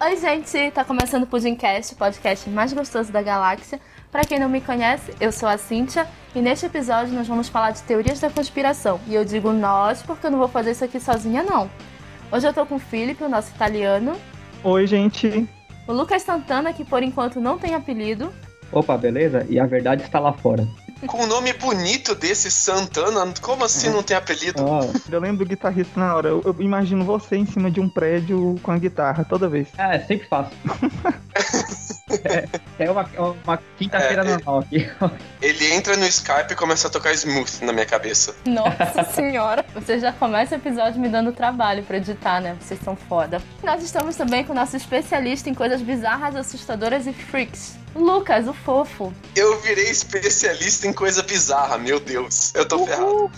Oi, gente! Tá começando o Pudimcast, o podcast mais gostoso da galáxia. Para quem não me conhece, eu sou a Cíntia e neste episódio nós vamos falar de teorias da conspiração. E eu digo nós porque eu não vou fazer isso aqui sozinha, não. Hoje eu tô com o Felipe, o nosso italiano. Oi, gente. O Lucas Santana, que por enquanto não tem apelido. Opa, beleza? E a verdade está lá fora. Com o nome bonito desse Santana, como assim não tem apelido? Oh. Eu lembro do guitarrista na hora. Eu, eu, imagino você em cima de um prédio com a guitarra toda vez. É, sempre faço. é, é uma, uma quinta-feira é, normal aqui. Ele entra no Skype e começa a tocar smooth na minha cabeça. Nossa senhora! Você já começa o episódio me dando trabalho pra editar, né? Vocês são foda. Nós estamos também com o nosso especialista em coisas bizarras, assustadoras e freaks. Lucas, o fofo. Eu virei especialista em coisa bizarra, meu Deus. Eu tô Uhul. ferrado.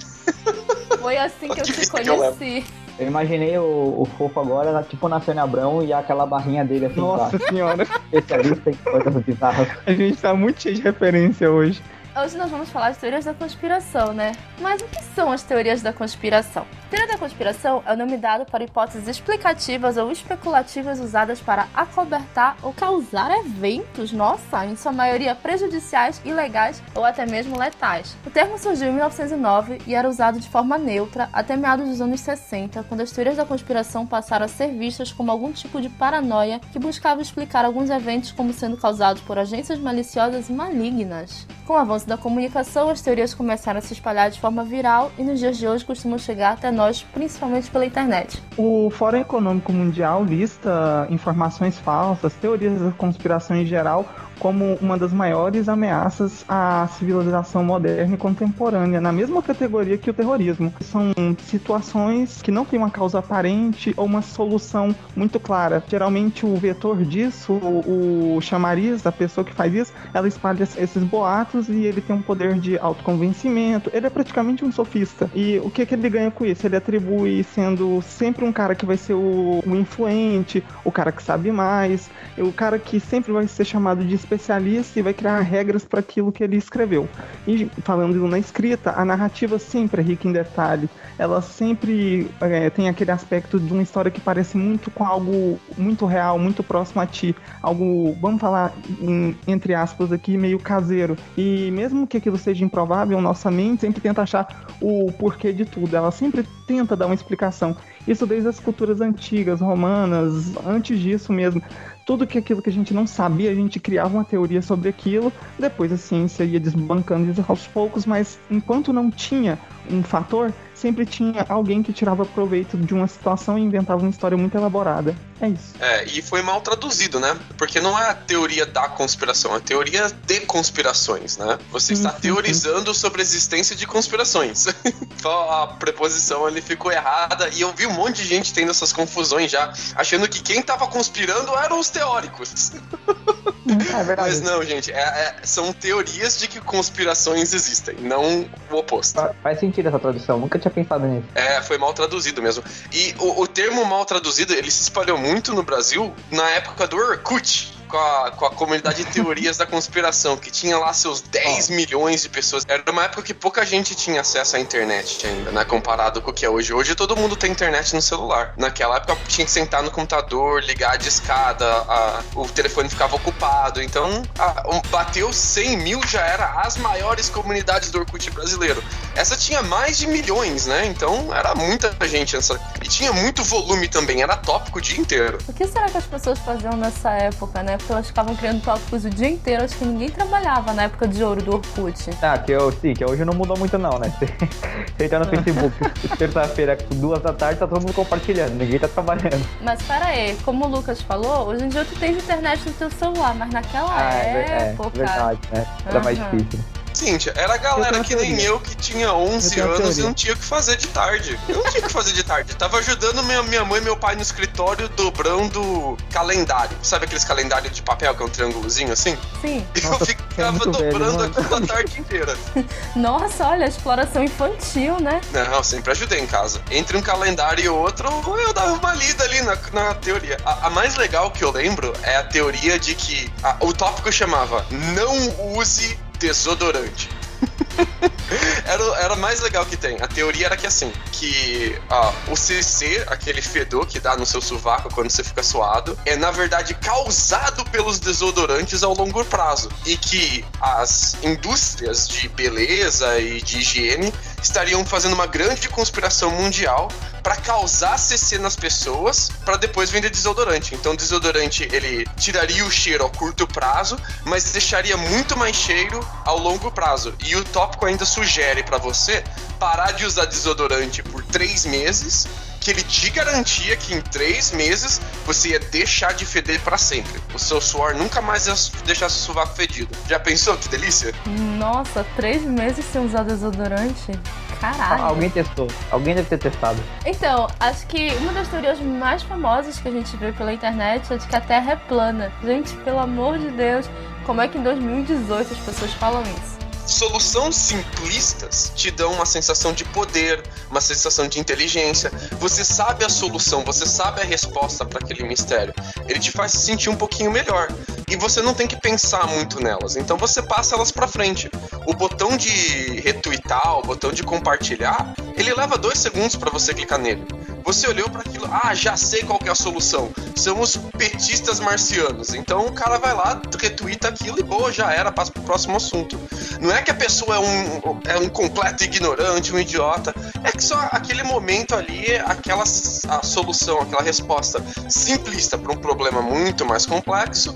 Foi assim que eu te conheci. Eu imaginei o, o fofo agora, tipo na Sônia Abrão e aquela barrinha dele assim. Nossa tá. senhora. Especialista em coisas bizarras. A gente tá muito cheio de referência hoje. Hoje nós vamos falar de teorias da conspiração, né? Mas o que são as teorias da conspiração? Teoria da conspiração é o nome dado para hipóteses explicativas ou especulativas usadas para acobertar ou causar eventos, nossa, em sua maioria prejudiciais, ilegais ou até mesmo letais. O termo surgiu em 1909 e era usado de forma neutra até meados dos anos 60, quando as teorias da conspiração passaram a ser vistas como algum tipo de paranoia que buscava explicar alguns eventos como sendo causados por agências maliciosas e malignas. Com o avanço da comunicação, as teorias começaram a se espalhar de forma viral e nos dias de hoje costumam chegar até nós, principalmente pela internet. O Fórum Econômico Mundial lista informações falsas, teorias da conspiração em geral, como uma das maiores ameaças à civilização moderna e contemporânea, na mesma categoria que o terrorismo. São situações que não têm uma causa aparente ou uma solução muito clara. Geralmente o vetor disso, o, o chamariz da pessoa que faz isso, ela espalha esses boatos e ele tem um poder de autoconvencimento. Ele é praticamente um sofista. E o que, que ele ganha com isso? Ele atribui sendo sempre um cara que vai ser o, o influente, o cara que sabe mais, o cara que sempre vai ser chamado de especialista e vai criar regras para aquilo que ele escreveu. E falando na escrita, a narrativa sempre é rica em detalhe. Ela sempre é, tem aquele aspecto de uma história que parece muito com algo muito real, muito próximo a ti. Algo, vamos falar em, entre aspas aqui, meio caseiro. E mesmo que aquilo seja improvável, nossa mente sempre tenta achar o porquê de tudo. Ela sempre tenta dar uma explicação. Isso desde as culturas antigas, romanas, antes disso mesmo tudo que aquilo que a gente não sabia, a gente criava uma teoria sobre aquilo, depois a ciência ia desbancando isso aos poucos, mas enquanto não tinha um fator, sempre tinha alguém que tirava proveito de uma situação e inventava uma história muito elaborada. É isso. É, e foi mal traduzido, né? Porque não é a teoria da conspiração, é a teoria de conspirações, né? Você está uhum. teorizando sobre a existência de conspirações. Então a preposição ali ficou errada e eu vi um monte de gente tendo essas confusões já, achando que quem estava conspirando eram os teóricos. É verdade. Mas não, gente, é, é, são teorias de que conspirações existem, não o oposto. Faz sentido essa tradução, nunca tinha pensado nisso. É, foi mal traduzido mesmo. E o, o termo mal traduzido, ele se espalhou muito no Brasil na época do Orkut com a, com a comunidade de teorias da conspiração, que tinha lá seus 10 oh. milhões de pessoas. Era uma época que pouca gente tinha acesso à internet ainda, né? Comparado com o que é hoje. Hoje todo mundo tem internet no celular. Naquela época tinha que sentar no computador, ligar a discada, a, o telefone ficava ocupado. Então, a, um, bateu 100 mil, já era as maiores comunidades do Orkut brasileiro. Essa tinha mais de milhões, né? Então era muita gente. Essa, e tinha muito volume também, era tópico o dia inteiro. O que será que as pessoas faziam nessa época, né? Porque elas ficavam criando tópicos o dia inteiro. Acho que ninguém trabalhava na época de ouro do Orkut. Ah, que eu, sim, que hoje não mudou muito não, né? Você entra no Facebook, terça-feira, duas da tarde, tá todo mundo compartilhando, ninguém tá trabalhando. Mas pera aí, como o Lucas falou, hoje em dia tu tens internet no teu celular, mas naquela ah, é, época... É, verdade, né? Era uhum. mais difícil. Cíntia, era a galera que nem eu que tinha 11 anos e não tinha o que fazer de tarde. Eu não tinha o que fazer de tarde. tava ajudando minha, minha mãe e meu pai no escritório dobrando calendário. Sabe aqueles calendários de papel que é um triângulozinho assim? Sim. E eu ficava é dobrando velho, aquilo a tarde inteira. Nossa, olha, exploração infantil, né? Não, sempre ajudei em casa. Entre um calendário e outro, eu dava uma lida ali na, na teoria. A, a mais legal que eu lembro é a teoria de que a, o tópico chamava Não use desodorante. era, era mais legal que tem. A teoria era que assim, que o CC, aquele fedor que dá no seu sovaco quando você fica suado, é na verdade causado pelos desodorantes ao longo prazo. E que as indústrias de beleza e de higiene estariam fazendo uma grande conspiração mundial para causar CC nas pessoas para depois vender desodorante. Então, desodorante ele tiraria o cheiro ao curto prazo, mas deixaria muito mais cheiro ao longo prazo. E o tópico ainda sugere para você parar de usar desodorante por três meses que ele te garantia que em três meses você ia deixar de feder para sempre. O seu suor nunca mais ia deixar seu sovaco fedido. Já pensou que delícia? Nossa, três meses sem usar desodorante? Caralho. Alguém testou. Alguém deve ter testado. Então, acho que uma das teorias mais famosas que a gente vê pela internet é de que a Terra é plana. Gente, pelo amor de Deus, como é que em 2018 as pessoas falam isso? Soluções simplistas te dão uma sensação de poder, uma sensação de inteligência. Você sabe a solução, você sabe a resposta para aquele mistério. Ele te faz se sentir um pouquinho melhor. E você não tem que pensar muito nelas. Então você passa elas para frente. O botão de retweetar, o botão de compartilhar, ele leva dois segundos para você clicar nele. Você olhou para aquilo, ah, já sei qual é a solução. São os petistas marcianos. Então o cara vai lá, retweeta aquilo e boa, já era, passa pro próximo assunto. Não é que a pessoa é um, é um completo ignorante, um idiota. É que só aquele momento ali, aquela a solução, aquela resposta simplista para um problema muito mais complexo,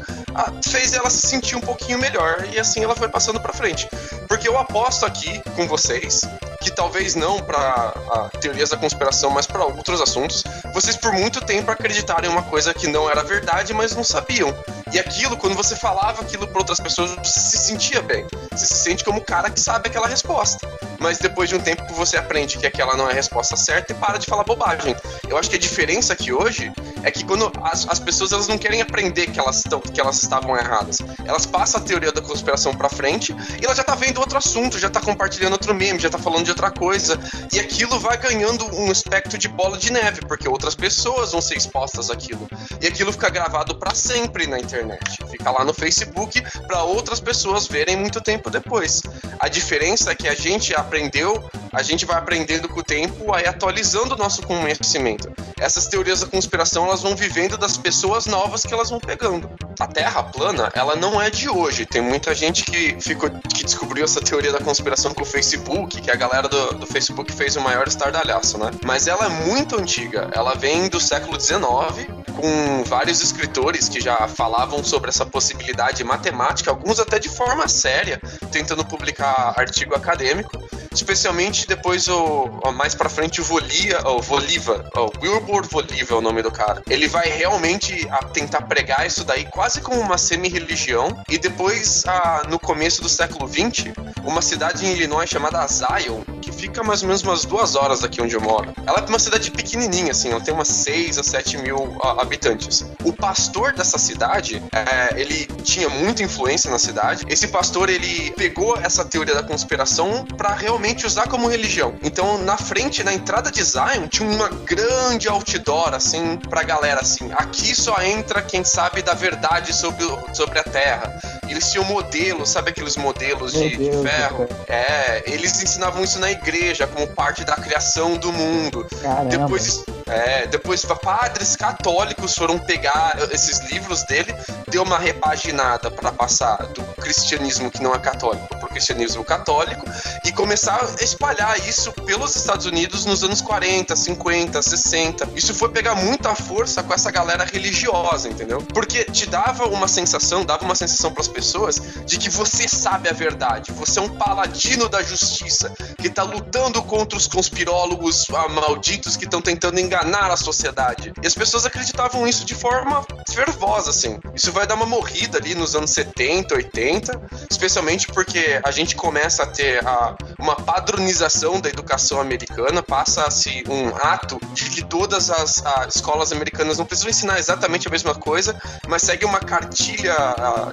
fez ela se sentir um pouquinho melhor e assim ela foi passando para frente. Porque eu aposto aqui com vocês que talvez não para teorias da conspiração, mas para outros assuntos, vocês por muito tempo acreditaram em uma coisa que não era verdade, mas não sabiam. E aquilo, quando você falava aquilo para outras pessoas, você se sentia bem. Você se sente como o cara que sabe aquela resposta. Mas depois de um tempo você aprende que aquela não é a resposta certa e para de falar bobagem. Eu acho que a diferença aqui hoje é que quando as, as pessoas elas não querem aprender que elas, tão, que elas estavam erradas. Elas passam a teoria da conspiração para frente e ela já tá vendo outro assunto, já tá compartilhando outro meme, já tá falando de outra coisa. E aquilo vai ganhando um espectro de bola de neve, porque outras pessoas vão ser expostas àquilo. E aquilo fica gravado para sempre na internet internet. Fica lá no Facebook para outras pessoas verem muito tempo depois. A diferença é que a gente aprendeu, a gente vai aprendendo com o tempo, aí atualizando o nosso conhecimento. Essas teorias da conspiração, elas vão vivendo das pessoas novas que elas vão pegando. A Terra plana, ela não é de hoje. Tem muita gente que ficou que descobriu essa teoria da conspiração com o Facebook, que a galera do, do Facebook fez o maior estardalhaço, né? Mas ela é muito antiga. Ela vem do século XIX, com vários escritores que já falavam sobre essa possibilidade matemática, alguns até de forma séria, tentando publicar artigo acadêmico. Especialmente depois o, o mais para frente o Volia, o Voliva, o Wilbur Voliva é o nome do cara. Ele vai realmente tentar pregar isso daí quase como uma semi-religião e depois a, no começo do século 20, uma cidade em Illinois chamada Zion, que fica mais ou menos umas duas horas daqui onde eu moro. Ela é uma cidade pequenininha assim, ela tem umas 6 a 7 mil a, habitantes. O pastor dessa cidade, é, ele tinha muita influência na cidade. Esse pastor ele pegou essa teoria da conspiração para realmente usar como religião. Então, na frente, na entrada de Zion, tinha uma grande outdoor assim pra galera assim: aqui só entra quem sabe da verdade sobre, sobre a Terra. Eles tinham modelos, sabe aqueles modelos de, de ferro? É, eles ensinavam isso na igreja como parte da criação do mundo. Caramba. Depois é, depois padres católicos foram pegar esses livros dele, deu uma repaginada para passar do cristianismo que não é católico para o cristianismo católico e começar a espalhar isso pelos Estados Unidos nos anos 40, 50, 60. Isso foi pegar muita força com essa galera religiosa, entendeu? Porque te dava uma sensação, dava uma sensação para as pessoas de que você sabe a verdade, você é um paladino da justiça que tá lutando contra os conspirólogos ah, malditos que estão tentando enganar a sociedade. E as pessoas acreditavam isso de forma fervosa, assim. Isso vai dar uma morrida ali nos anos 70, 80, especialmente porque a gente começa a ter a, uma padronização da educação americana, passa-se um ato de que todas as, as, escolas americanas não precisam ensinar exatamente a mesma coisa, mas segue uma cartilha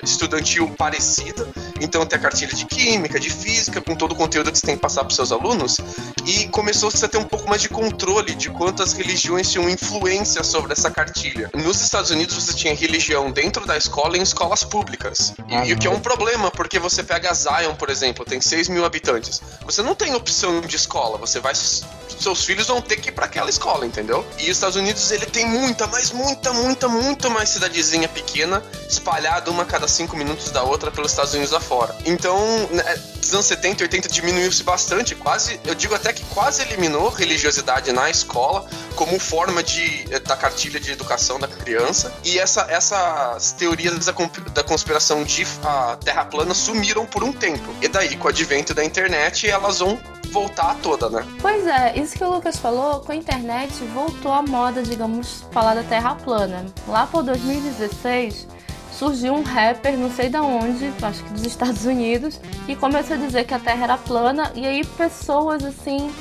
estudantil parecida. Então tem a cartilha de química, de física, com todo o conteúdo que você tem que passar para seus alunos, e começou-se a ter um pouco mais de controle de quantas religiões tinham influência sobre essa cartilha. Nos Estados Unidos você tinha religião dentro da escola em escolas públicas. E, Ah, e o que é um problema, porque você pega Zion, por exemplo, tem 6 mil habitantes. Você não tem opção de escola, você vai. Seus filhos vão ter que ir pra aquela escola, entendeu? E os Estados Unidos, ele tem muita, mas muita, muita, muito mais cidadezinha pequena, espalhada uma cada 5 minutos da outra pelos Estados Unidos afora. Então, né, dos anos 70 e 80 diminuiu-se bastante, quase, eu digo até que quase eliminou religiosidade na escola como forma de, da cartilha de educação da criança. E essa, essas teorias da, conspiração de a Terra plana sumiram por um tempo. E daí, com o advento da internet, vão voltar toda, né? Pois é, isso que o Lucas falou, com a internet voltou a moda, digamos, falar da Terra plana. Lá por 2016 surgiu um rapper, não sei da onde, acho que dos Estados Unidos, e começou a dizer que a Terra era plana, e aí pessoas assim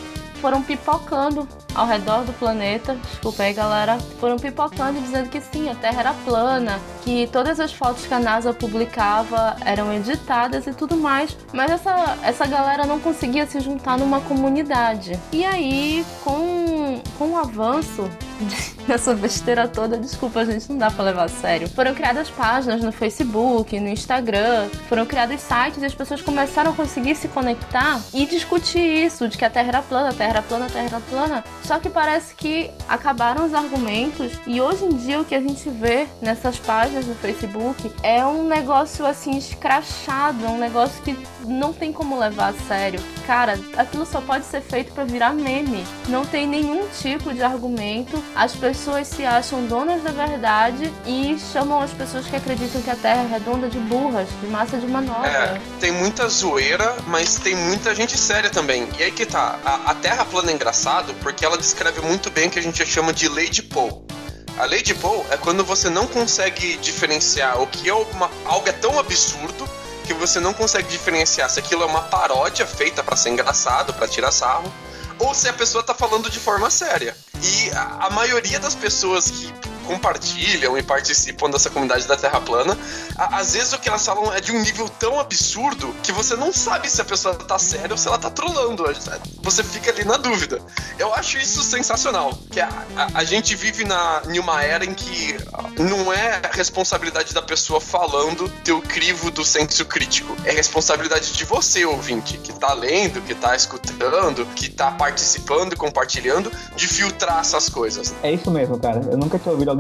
foram pipocando ao redor do planeta, desculpa aí galera, foram pipocando e dizendo que sim, a Terra era plana, que todas as fotos que a NASA publicava eram editadas e tudo mais, mas essa, essa galera não conseguia se juntar numa comunidade. E aí, com, com o avanço dessa besteira toda, desculpa gente, não dá pra levar a sério, foram criadas páginas no Facebook, no Instagram, foram criados sites e as pessoas começaram a conseguir se conectar e discutir isso, de que a Terra era plana, a Terra era plana, a Terra era plana. Só que parece que acabaram os argumentos e hoje em dia o que a gente vê nessas páginas no Facebook é um negócio assim escrachado, é um negócio que não tem como levar a sério. Cara, aquilo só pode ser feito pra virar meme. Não tem nenhum tipo de argumento. As pessoas se acham donas da verdade e chamam as pessoas que acreditam que a Terra é redonda de burras, de massa de manobra. É, tem muita zoeira, mas tem muita gente séria também. E aí que tá, a, a Terra plana é engraçado porque ela descreve muito bem o que a gente chama de lei de Poe. A lei de Poe é quando você não consegue diferenciar o que é uma, algo é tão absurdo que você não consegue diferenciar se aquilo é uma paródia feita pra ser engraçado, pra tirar sarro, ou se a pessoa tá falando de forma séria. E a, a maioria das pessoas que compartilham e participam dessa comunidade da Terra plana, às vezes o que elas falam é de um nível tão absurdo que você não sabe se a pessoa tá séria ou se ela tá trolando. Você fica ali na dúvida. Eu acho isso sensacional. Que a, a- a gente vive na, em uma era em que não é responsabilidade da pessoa falando ter o crivo do senso crítico. É responsabilidade de você, ouvinte, que tá lendo, que tá escutando, que tá participando e compartilhando, de filtrar essas coisas. É isso mesmo, cara. Eu nunca tinha ouvido alguém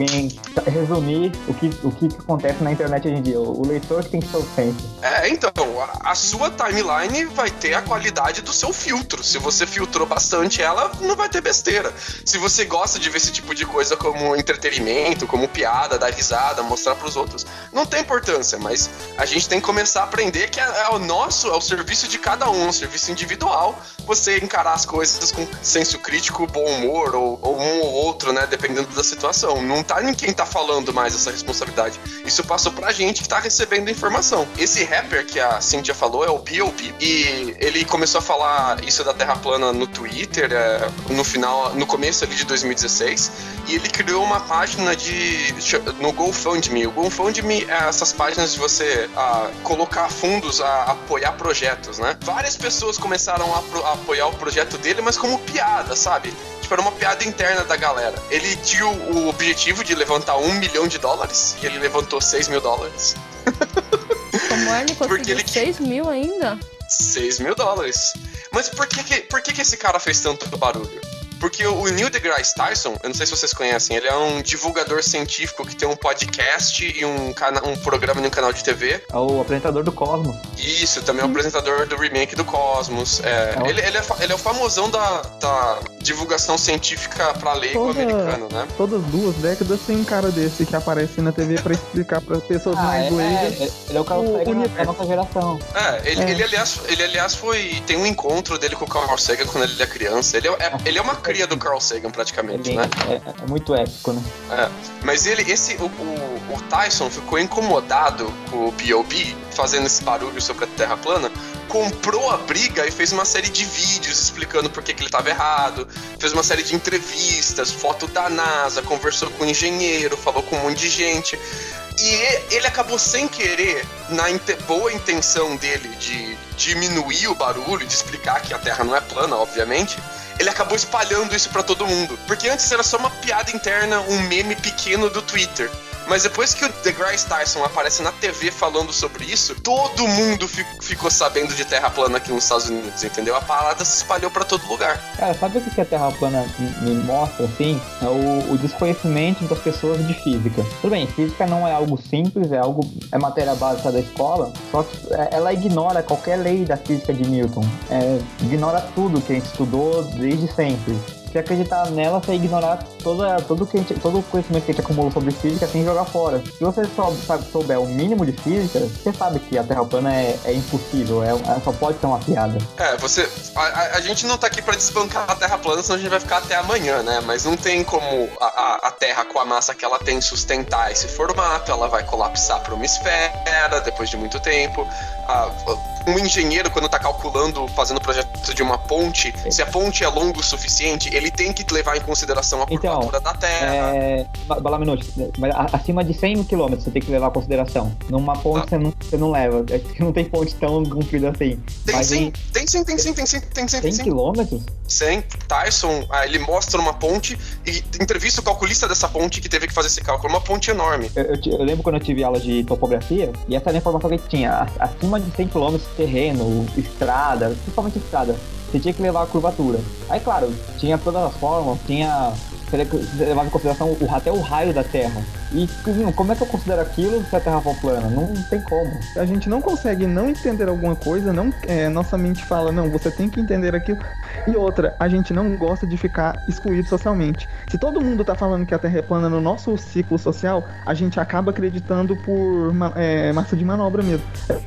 resumir o que, o que acontece na internet hoje em dia. O leitor que tem que ter o senso. É, então, a, a sua timeline vai ter a qualidade do seu filtro. Se você filtrou bastante ela, não vai ter besteira. Se você gosta de ver esse tipo de coisa como entretenimento, como piada, dar risada, mostrar pros outros, não tem importância, mas a gente tem que começar a aprender que é, é o nosso, é o serviço de cada um, um serviço individual. Você encarar as coisas com senso crítico, bom humor, ou, ou um ou outro, né, dependendo da situação. Não tá em quem tá falando mais essa responsabilidade. Isso passou pra gente que tá recebendo a informação. Esse rapper que a Cynthia falou é o B.O.B. E ele começou a falar isso da Terra plana no Twitter, é, no final, no começo ali de 2016. E ele criou uma página de no GoFundMe. O GoFundMe é essas páginas de você ah, colocar fundos a apoiar projetos, né? Várias pessoas começaram a, a apoiar o projeto dele, mas como piada, sabe? Tipo, era uma piada interna da galera. Ele tinha o objetivo de levantar um milhão de dólares e ele levantou 6 mil dólares. Como é, ele conseguiu ele- 6 mil ainda? 6 mil dólares. Mas por que, que, por que, que esse cara fez tanto barulho? Porque o Neil deGrasse Tyson, eu não sei se vocês conhecem, ele é um divulgador científico que tem um podcast e um, um programa em um canal de TV. É o apresentador do Cosmos. Isso, também é o apresentador do remake do Cosmos. É, É o- ele, ele, é, ele é o famosão da, da divulgação científica pra leigo Toda- americano, né? Todas duas décadas tem um cara desse que aparece na TV pra explicar pra pessoas Ah, mais é, leigas. é, ele é o cara O universo. da nossa geração. É, ele, É. ele, aliás, ele aliás foi. Tem um encontro dele com o Carl Sagan quando ele é criança. Ele é, é- ele é uma cria do Carl Sagan, praticamente, Ele né? é, é muito épico, né? É, mas ele, esse, o, o, o Tyson ficou incomodado com o B.O.B. fazendo esse barulho sobre a Terra plana, comprou a briga e fez uma série de vídeos explicando por que, que ele estava errado, fez uma série de entrevistas, foto da NASA, conversou com o engenheiro, falou com um monte de gente. E ele acabou sem querer, na boa intenção dele de diminuir o barulho, de explicar que a Terra não é plana, obviamente, ele acabou espalhando isso pra todo mundo. Porque antes era só uma piada interna, um meme pequeno do Twitter. Mas depois que o DeGrasse Tyson aparece na TV falando sobre isso, todo mundo fi ficou sabendo de Terra plana aqui nos Estados Unidos, entendeu? A parada se espalhou para todo lugar. Cara, sabe o que a Terra plana me mostra, assim? É o, o desconhecimento das pessoas de física. Tudo bem, física não é algo simples, é algo é matéria básica da escola, só que é, ela ignora qualquer lei da física de Newton, é, ignora tudo que a gente estudou desde sempre se acreditar nela, você ignorar toda, todo, que gente, todo o conhecimento que a gente acumulou sobre física sem jogar fora. Se você só sabe, souber o mínimo de física, você sabe que a Terra plana é, é impossível, é, é, só pode ser uma piada. É, você. A, a, gente não tá aqui pra desbancar a Terra plana, senão a gente vai ficar até amanhã, né? Mas não tem como a, a, a Terra, com a massa que ela tem, sustentar esse formato. Ela vai colapsar pra uma esfera depois de muito tempo. A, um engenheiro, quando tá calculando, fazendo o projeto de uma ponte, se a ponte é longa o suficiente, ele tem que levar em consideração a então, curvatura então, da Terra. É... Bala minuto, mas acima de 100 km você tem que levar em consideração. Numa ponte ah. você, não, você não leva, é não tem ponte tão comprida assim. Tem mas sim, em... tem sim, tem sim, tem sim, tem sim. 100 quilômetros? 100. Tyson, ah, ele mostra uma ponte e entrevista o calculista dessa ponte que teve que fazer esse cálculo. Uma ponte enorme. Eu, eu, eu lembro quando eu tive aula de topografia e essa era a informação que tinha. Acima de 100 km terreno, estrada, principalmente estrada, você tinha que levar a curvatura. Aí, claro, tinha formas, tinha você levava em consideração o, até o raio da Terra. E como é que eu considero aquilo se a Terra for plana? Não tem como. A gente não consegue não entender alguma coisa, não, é, nossa mente fala, não, você tem que entender aquilo. E outra, a gente não gosta de ficar excluído socialmente. Se todo mundo tá falando que a Terra é plana no nosso ciclo social, a gente acaba acreditando por é, massa de manobra mesmo.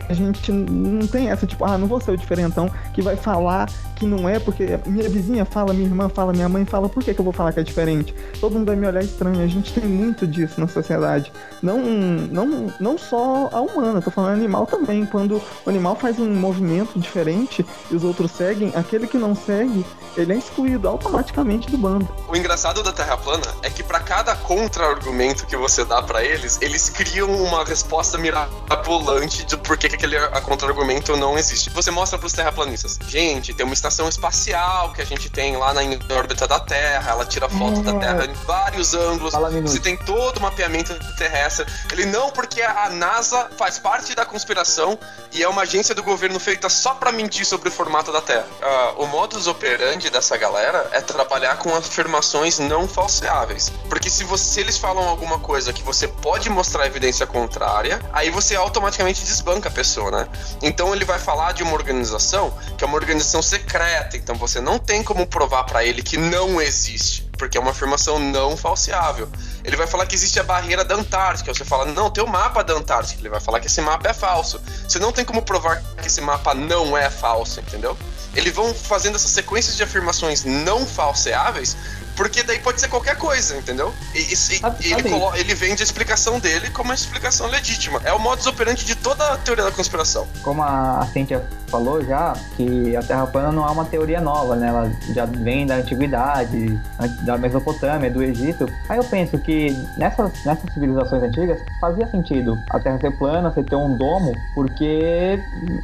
A gente não tem essa, tipo, ah, não vou ser o diferentão que vai falar que não é, porque minha vizinha fala, minha irmã fala, minha mãe fala, por que, que eu vou falar que é diferente? Diferente. Todo mundo vai me olhar estranho. A gente tem muito disso na sociedade. Não, não, não só a humana, tô falando animal também. Quando o animal faz um movimento diferente e os outros seguem, aquele que não segue, ele é excluído automaticamente do bando. O engraçado da Terra plana é que para cada contra-argumento que você dá para eles, eles criam uma resposta mirabolante de por que aquele contra-argumento não existe. Você mostra pros terraplanistas, gente, tem uma estação espacial que a gente tem lá na órbita da Terra, ela tira foto da Terra em vários ângulos. Você tem todo o mapeamento terrestre. Ele não, porque a NASA faz parte da conspiração e é uma agência do governo feita só para mentir sobre o formato da Terra. Uh, o modus operandi dessa galera é trabalhar com afirmações não falseáveis. Porque se, você, se eles falam alguma coisa que você pode mostrar evidência contrária, aí você automaticamente desbanca a pessoa, né? Então ele vai falar de uma organização que é uma organização secreta, então você não tem como provar para ele que não existe porque é uma afirmação não falseável. Ele vai falar que existe a barreira da Antártica. Você fala, não, tem o mapa da Antártica. Ele vai falar que esse mapa é falso. Você não tem como provar que esse mapa não é falso, entendeu? Eles vão fazendo essas sequências de afirmações não falseáveis porque daí pode ser qualquer coisa, entendeu? E, e, e ele, ele vende a explicação dele como uma explicação legítima. É o modus operandi de toda a teoria da conspiração. Como a Cíntia falou já, que a Terra plana não é uma teoria nova, né? Ela já vem da antiguidade, da Mesopotâmia, do Egito. Aí eu penso que nessas, nessas civilizações antigas fazia sentido a Terra ser plana, você ter um domo, porque,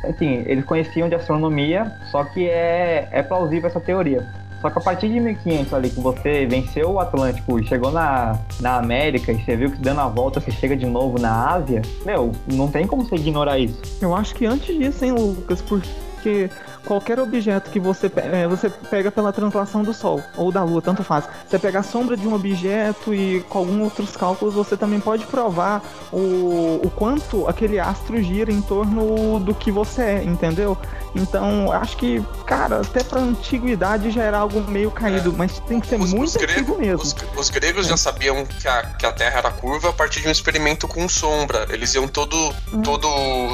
assim, eles conheciam de astronomia, só que é, é plausível essa teoria. Só que a partir de 1500 ali que você venceu o Atlântico e chegou na, na América e você viu que dando a volta você chega de novo na Ásia, meu, não tem como você ignorar isso. Eu acho que antes disso, hein, Lucas, porque qualquer objeto que você, é, você pega pela translação do Sol ou da Lua, tanto faz. Você pega a sombra de um objeto e com alguns outros cálculos você também pode provar o, o quanto aquele astro gira em torno do que você é, entendeu? Então, acho que, cara, até pra antiguidade já era algo meio caído, é. mas tem que ser os, muito os antigo mesmo. Os, os gregos é. já sabiam que a, que a Terra era curva a partir de um experimento com sombra. Eles iam todo, hum. todo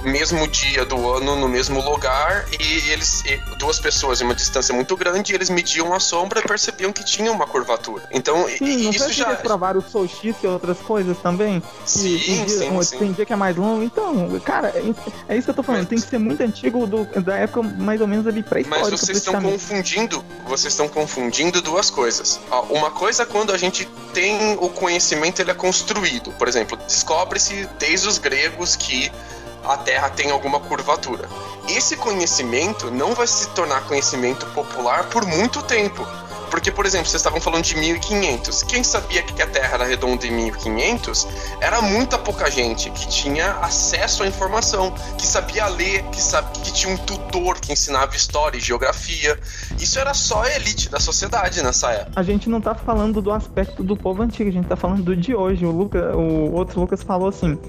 mesmo dia do ano no mesmo lugar e eles, e duas pessoas em uma distância muito grande, eles mediam a sombra e percebiam que tinha uma curvatura. Então, sim, não isso já. provar o solstício e outras coisas também? Sim, dia, sim, sim. Tem dia que é mais longo. Então, cara, é, é isso que eu tô falando. Mas... Tem que ser muito antigo do, da época mais ou menos ali pré-histórica. Mas vocês estão confundindo, vocês estão confundindo duas coisas. Uma coisa é quando a gente tem o conhecimento, ele é construído. Por exemplo, descobre-se desde os gregos que a Terra tem alguma curvatura. Esse conhecimento não vai se tornar conhecimento popular por muito tempo Porque, por exemplo, vocês estavam falando de 1500. Quem sabia que a Terra era redonda em 1500 era muita pouca gente que tinha acesso à informação, que sabia ler, que, sabia, que tinha um tutor que ensinava história e geografia. Isso era só a elite da sociedade nessa época. A gente não tá falando do aspecto do povo antigo, a gente tá falando do de hoje. O, Luca, o outro Lucas falou assim: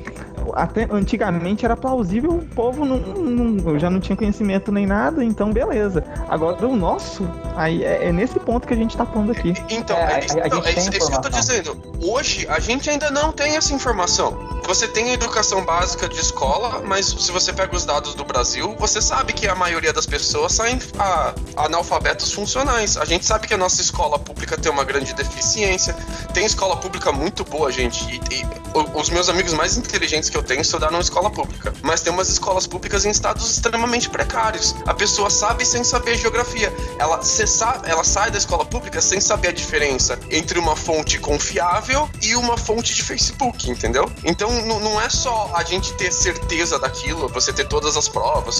até antigamente era plausível, o povo não, não, já não tinha conhecimento nem nada, então beleza. Agora o nosso, aí é, é nesse ponto que a gente tá falando aqui. Então, é, é, então, é isso que eu tô dizendo. Hoje a gente ainda não tem essa informação. Você tem a educação básica de escola, mas se você pega os dados do Brasil, você sabe que a maioria das pessoas saem a, analfabetos funcionais. A gente sabe que a nossa escola pública tem uma grande deficiência. Tem escola pública muito boa, gente. E, e os meus amigos mais inteligentes que eu tenho estudaram em escola pública. Mas tem umas escolas públicas em estados extremamente precários. A pessoa sabe sem saber geografia. Ela, sabe, ela sai da escola pública sem saber a diferença entre uma fonte confiável e uma fonte de Facebook, entendeu? Então não é só a gente ter certeza daquilo, você ter todas as provas,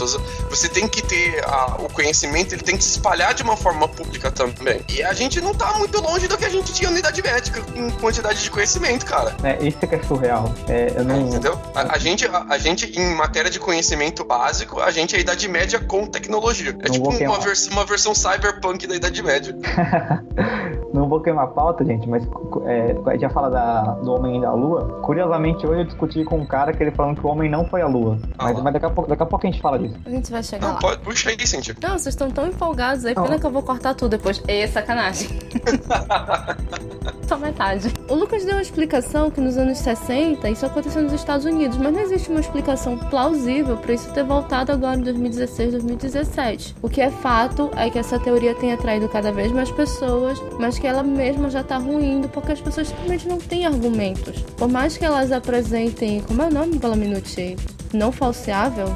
você tem que ter a, o conhecimento, ele tem que se espalhar de uma forma pública também. E a gente não tá muito longe do que a gente tinha na Idade Médica em quantidade de conhecimento, cara. É, isso que é surreal. É, eu não... Entendeu? A, a gente, a, a, gente, em matéria de conhecimento básico, a gente é a Idade Média com tecnologia. É não tipo uma, vers uma versão cyberpunk da Idade Média. não vou queimar a pauta, gente, mas é, a gente já fala da, do Homem da Lua. Curiosamente, hoje eu discuti com um cara que ele falando que o homem não foi à Lua. Ah, mas, mas daqui, a pouco, daqui a pouco a gente fala disso. A gente vai chegar não, lá. Pode, puxa aí, Cintia. Não, vocês estão tão empolgados aí, pena que eu vou cortar tudo depois. É sacanagem. Só metade. O Lucas deu uma explicação que nos anos 60 isso aconteceu nos Estados Unidos, mas não existe uma explicação plausível para isso ter voltado agora em 2016, 2017. O que é fato é que essa teoria tem atraído cada vez mais pessoas, mas que ela mesma já tá ruindo porque as pessoas simplesmente não têm argumentos. Por mais que elas apresentem. Como é o nome, pela Minuti? Não falseável?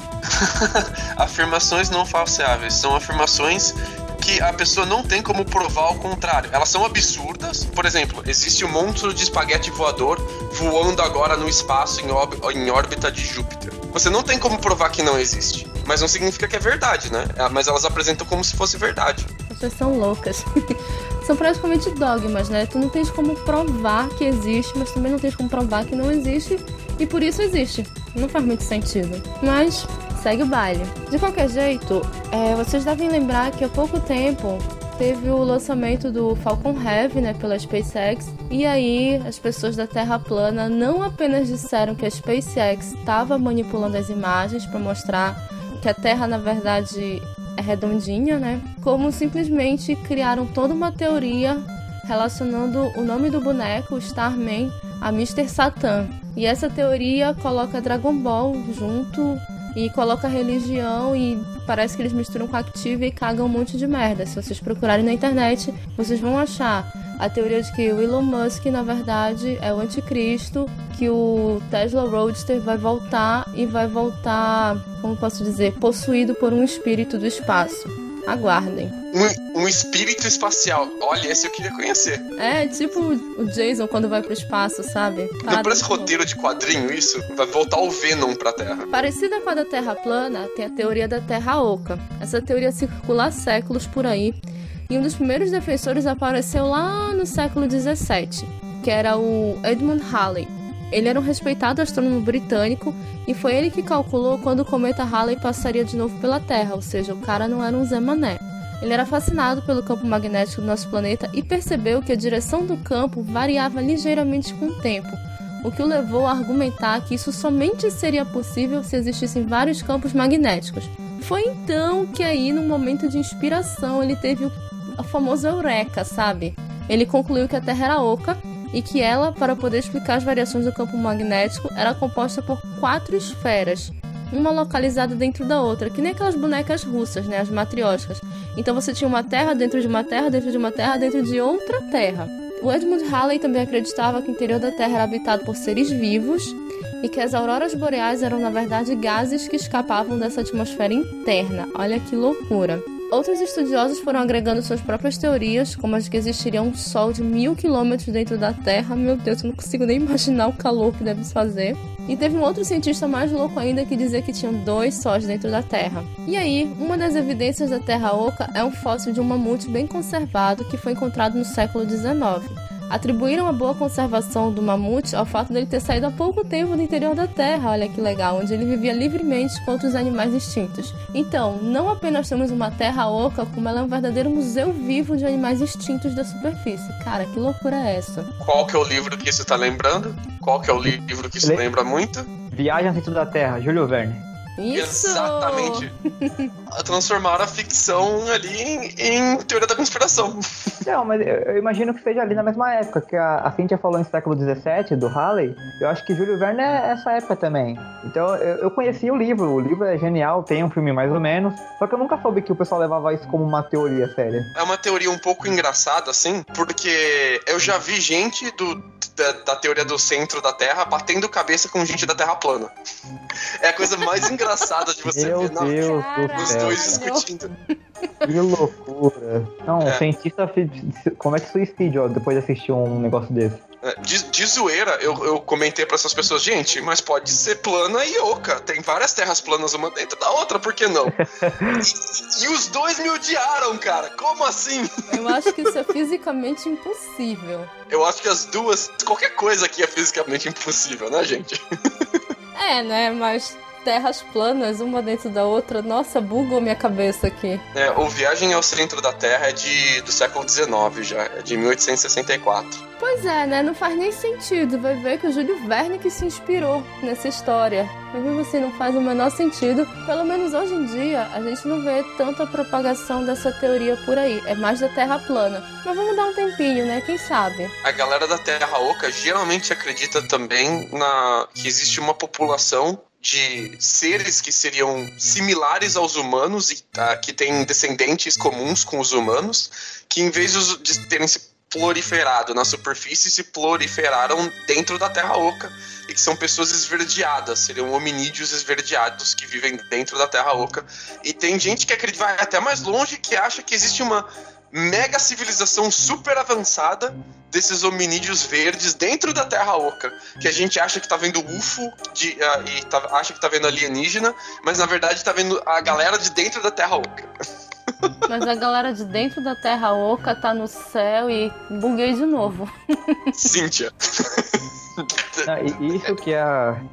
afirmações não falseáveis. São afirmações que a pessoa não tem como provar o contrário. Elas são absurdas. Por exemplo, existe um monstro de espaguete voador voando agora no espaço em, em órbita de Júpiter. Você não tem como provar que não existe. Mas não significa que é verdade, né? É, mas elas apresentam como se fosse verdade. As pessoas são loucas. são praticamente dogmas, né? Tu não tens como provar que existe, mas também não tens como provar que não existe. E por isso existe. Não faz muito sentido. Mas segue o baile. De qualquer jeito, é, vocês devem lembrar que há pouco tempo teve o lançamento do Falcon Heavy, né, pela SpaceX, e aí as pessoas da Terra plana não apenas disseram que a SpaceX estava manipulando as imagens para mostrar que a Terra na verdade é redondinha, né, como simplesmente criaram toda uma teoria relacionando o nome do boneco, Starman, a Mr. Satan. E essa teoria coloca Dragon Ball junto e coloca religião e parece que eles misturam com Active e cagam um monte de merda. Se vocês procurarem na internet, vocês vão achar a teoria de que o Elon Musk, na verdade, é o anticristo, que o Tesla Roadster vai voltar e vai voltar, como posso dizer, possuído por um espírito do espaço. Aguardem. Um, um, espírito espacial. Olha, esse eu queria conhecer. É, tipo o Jason quando vai pro espaço, sabe? Não parece roteiro de quadrinho isso? Vai voltar o Venom pra Terra. Parecida com a da Terra plana, tem a teoria da Terra oca. Essa teoria circula há séculos por aí. E um dos primeiros defensores apareceu lá no século 17, que era o Edmund Halley. Ele era um respeitado astrônomo britânico e foi ele que calculou quando o cometa Halley passaria de novo pela Terra, ou seja, o cara não era um Zé Mané. Ele era fascinado pelo campo magnético do nosso planeta e percebeu que a direção do campo variava ligeiramente com o tempo, o que o levou a argumentar que isso somente seria possível se existissem vários campos magnéticos. Foi então que aí, num momento de inspiração, ele teve o famoso Eureka, sabe? Ele concluiu que a Terra era oca e que ela, para poder explicar as variações do campo magnético, era composta por quatro esferas, uma localizada dentro da outra, que nem aquelas bonecas russas, né, as matrióticas. Então você tinha uma terra dentro de uma terra, dentro de uma terra, dentro de outra terra. O Edmund Halley também acreditava que o interior da Terra era habitado por seres vivos e que as auroras boreais eram na verdade gases que escapavam dessa atmosfera interna. Olha que loucura. Outros estudiosos foram agregando suas próprias teorias, como as que existiria um sol de mil quilômetros dentro da Terra. Meu Deus, eu não consigo nem imaginar o calor que deve fazer. E teve um outro cientista mais louco ainda que dizia que tinham dois sóis dentro da Terra. E aí, uma das evidências da Terra Oca é um fóssil de um mamute bem conservado que foi encontrado no século XIX atribuíram a boa conservação do mamute ao fato dele ter saído há pouco tempo do interior da Terra, olha que legal, onde ele vivia livremente com outros animais extintos. Então, não apenas temos uma Terra oca, como ela é um verdadeiro museu vivo de animais extintos da superfície. Cara, que loucura é essa? Qual que é o livro que isso tá lembrando? Qual que é o livro que isso Le... lembra muito? Viagem ao Centro da Terra, Júlio Verne. Isso! Exatamente. Transformar a ficção ali em, em, teoria da conspiração. Não, mas eu, imagino que seja ali na mesma época, que a, a Cynthia falou em século XVII, do Halley. Eu acho que Júlio Verne é essa época também. Então eu, eu conheci o livro, o livro é genial, tem um filme mais ou menos, só que eu nunca soube que o pessoal levava isso como uma teoria séria. É uma teoria um pouco engraçada, assim, porque eu já vi gente do, da, da teoria do centro da Terra batendo cabeça com gente da Terra plana. É a coisa mais engraçada engraçado de você Meu ver na Deus os dois discutindo. Que loucura. Não, é. cientista comete suicídio ó, depois de assistir um negócio desse. É, de, de zoeira, eu, eu comentei para essas pessoas, gente, mas pode ser plana e oca. Tem várias terras planas uma dentro da outra, por que não? e, e, os dois me odiaram, cara. Como assim? Eu acho que isso é fisicamente impossível. Eu acho que as duas, qualquer coisa aqui é fisicamente impossível, né, gente? É, né? Mas terras planas, uma dentro da outra. Nossa, bugou minha cabeça aqui. É, o Viagem ao Centro da Terra é de, do século XIX já, é de 1864. Pois é, né? Não faz nem sentido. Vai ver que o Júlio Verne que se inspirou nessa história. Mas mesmo assim, não faz o menor sentido. Pelo menos hoje em dia, a gente não vê tanta propagação dessa teoria por aí. É mais da Terra plana. Mas vamos dar um tempinho, né? Quem sabe? A galera da Terra Oca geralmente acredita também na que existe uma população de seres que seriam similares aos humanos e tá, que têm descendentes comuns com os humanos, que em vez de terem se proliferado na superfície, se proliferaram dentro da Terra Oca e que são pessoas esverdeadas, seriam hominídeos esverdeados que vivem dentro da Terra Oca. E tem gente que acredita, vai até mais longe, que acha que existe uma mega civilização super avançada desses hominídeos verdes dentro da Terra Oca, que a gente acha que tá vendo UFO de, uh, e tá, acha que tá vendo alienígena, mas na verdade tá vendo a galera de dentro da Terra Oca. Mas a galera de dentro da Terra Oca tá no céu e buguei de novo. Cíntia. Não, isso que é,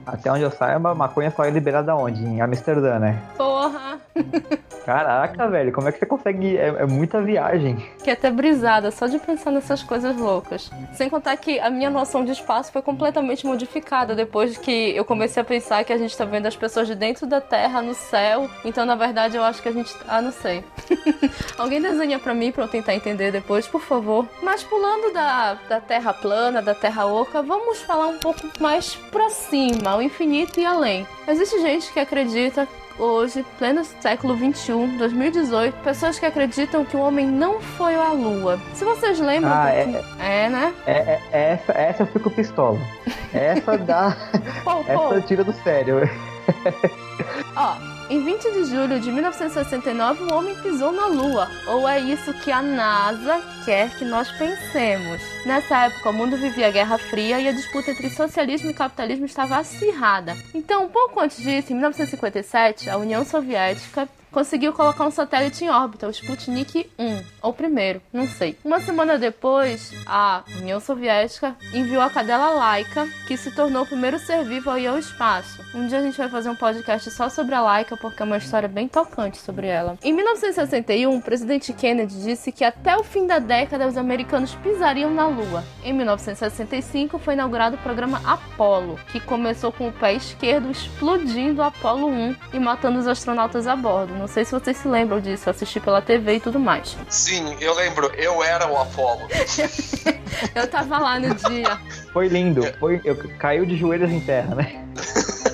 até onde eu saiba, maconha só é liberada onde? Em Amsterdã, né? Porra! Caraca, velho, como é que você consegue? É, é, muita viagem. Que até brisada, só de pensar nessas coisas loucas. Sem contar que a minha noção de espaço foi completamente modificada depois que eu comecei a pensar que a gente tá vendo as pessoas de dentro da Terra no céu. Então, na verdade, eu acho que a gente. Ah, não sei. Alguém desenha para mim pra eu tentar entender depois, por favor. Mas pulando da, da Terra plana, da Terra oca, vamos falar um pouco mais pra cima, ao infinito e além. Existe gente que acredita hoje, pleno século 21, 2018, pessoas que acreditam que o homem não foi à Lua. Se vocês lembram. Ah, é, que... é, né? É, é, essa, essa eu fico pistola. Essa dá. pô, pô. Essa tira do sério. Ó, em 20 de julho de 1969, o homem pisou na Lua. Ou é isso que a NASA quer que nós pensemos. Nessa época, o mundo vivia a Guerra Fria e a disputa entre socialismo e capitalismo estava acirrada. Então, um pouco antes disso, em 1957, a União Soviética conseguiu colocar um satélite em órbita, o Sputnik 1, ou primeiro, não sei. Uma semana depois, a União Soviética enviou a cadela Laika, que se tornou o primeiro ser vivo a ir ao espaço. Um dia a gente vai fazer um podcast só sobre a Laika, porque é uma história bem tocante sobre ela. Em 1961, o presidente Kennedy disse que até o fim da década os americanos pisariam na Lua. Em 1965 foi inaugurado o programa Apollo, que começou com o pé esquerdo explodindo Apollo 1 e matando os astronautas a bordo. Não sei se vocês se lembram disso, assisti pela TV e tudo mais. Sim, eu lembro, eu era o Apolo. eu tava lá no dia. Foi lindo, foi, eu caiu de joelhos em terra, né?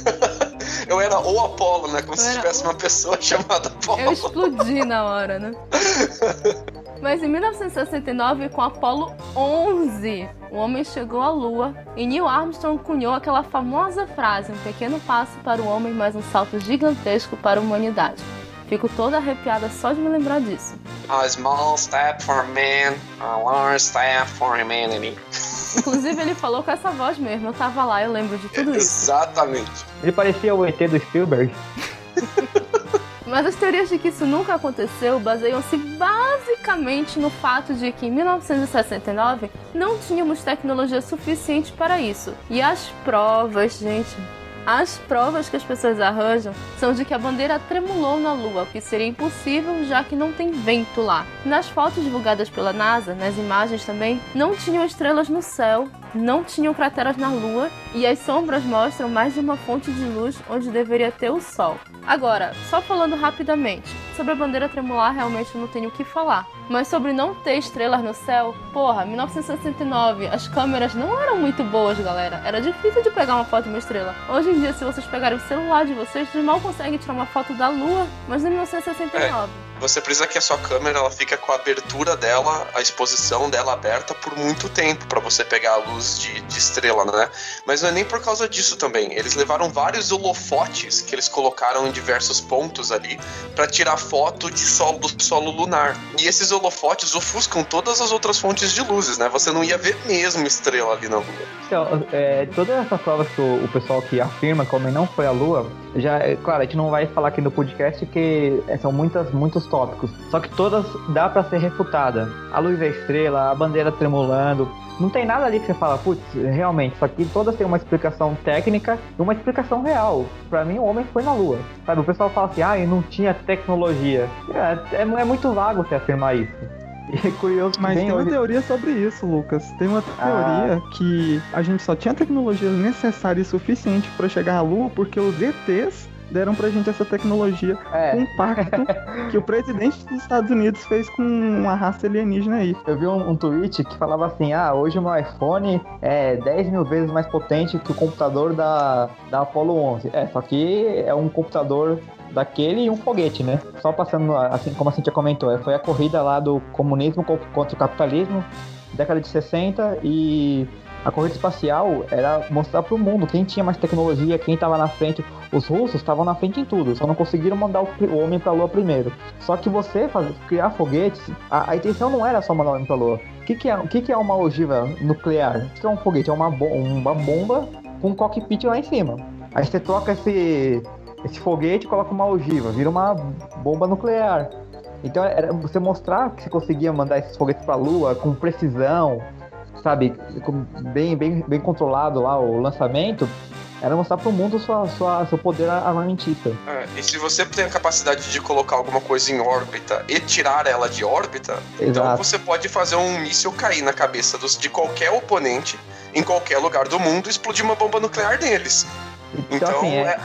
eu era o Apolo, né? Como eu se tivesse o... uma pessoa chamada Apolo. Eu explodi na hora, né? Mas em 1969, com Apolo 11, o homem chegou à Lua e Neil Armstrong cunhou aquela famosa frase: um pequeno passo para o homem, mas um salto gigantesco para a humanidade. Fico toda arrepiada só de me lembrar disso. A small step for man, a large step for humanity. Inclusive, ele falou com essa voz mesmo. Eu tava lá, eu lembro de tudo isso. Exatamente. Ele parecia o ET do Spielberg. Mas as teorias de que isso nunca aconteceu baseiam-se basicamente no fato de que em 1969 não tínhamos tecnologia suficiente para isso. E as provas, gente, as provas que as pessoas arranjam são de que a bandeira tremulou na Lua, o que seria impossível já que não tem vento lá. Nas fotos divulgadas pela NASA, nas imagens também, não tinham estrelas no céu, não tinham crateras na Lua e as sombras mostram mais de uma fonte de luz onde deveria ter o Sol. Agora, só falando rapidamente, sobre a bandeira tremular realmente eu não tenho o que falar. Mas sobre não ter estrelas no céu, porra, 1969, as câmeras não eram muito boas, galera. Era difícil de pegar uma foto de uma estrela. Hoje em dia, se vocês pegarem o celular de vocês, vocês mal conseguem tirar uma foto da Lua, mas em 1969. É. Você precisa que a sua câmera ela fica com a abertura dela, a exposição dela aberta por muito tempo para você pegar a luz de, de, estrela, né? Mas não é nem por causa disso também. Eles levaram vários holofotes que eles colocaram em diversos pontos ali para tirar foto de solo do solo lunar. E esses holofotes ofuscam todas as outras fontes de luzes, né? Você não ia ver mesmo estrela ali na Lua. Então, é, todas essas provas que o, o, pessoal que afirma que o homem não foi à Lua, já, é, claro, a gente não vai falar aqui no podcast que é, são muitas, muitos tópicos. Só que todas dá para ser refutada. A luz da estrela, a bandeira tremulando. Não tem nada ali que você fala, putz, realmente, isso aqui todas têm uma explicação técnica e uma explicação real. Para mim, o homem foi na Lua. Sabe, o pessoal fala assim, ah, e não tinha tecnologia. É, é, é muito vago você afirmar isso. É curioso Mas tem uma teoria sobre isso, Lucas. Tem uma teoria ah. que a gente só tinha tecnologia necessária e suficiente para chegar à Lua porque os ETs deram pra gente essa tecnologia é. com um pacto que o presidente dos Estados Unidos fez com uma raça alienígena aí. Eu vi um, um, tweet que falava assim: ah, hoje o meu iPhone é 10 mil vezes mais potente que o computador da, da Apollo 11. É, só que é um computador daquele e um foguete, né? Só passando, assim como a Cintia comentou, é, foi a corrida lá do comunismo contra o capitalismo, década de 60, e a corrida espacial era mostrar para o mundo quem tinha mais tecnologia, quem estava na frente. Os russos estavam na frente em tudo, só não conseguiram mandar o, homem para a Lua primeiro. Só que você fazer, criar foguetes, a, a, intenção não era só mandar o homem para a Lua. O que, que, é, que, que é uma ogiva nuclear? O que é um foguete? É uma, uma bomba com um cockpit lá em cima. Aí você troca esse, esse foguete coloca uma ogiva, vira uma bomba nuclear. Então era você mostrar que você conseguia mandar esses foguetes para a Lua com precisão, sabe, bem, bem, bem controlado lá o lançamento, era mostrar para o mundo sua, sua, seu poder armamentista. É, e se você tem a capacidade de colocar alguma coisa em órbita e tirar ela de órbita, então Exato. então você pode fazer um míssil cair na cabeça dos, de qualquer oponente em qualquer lugar do mundo e explodir uma bomba nuclear neles. Então, então assim, é... é...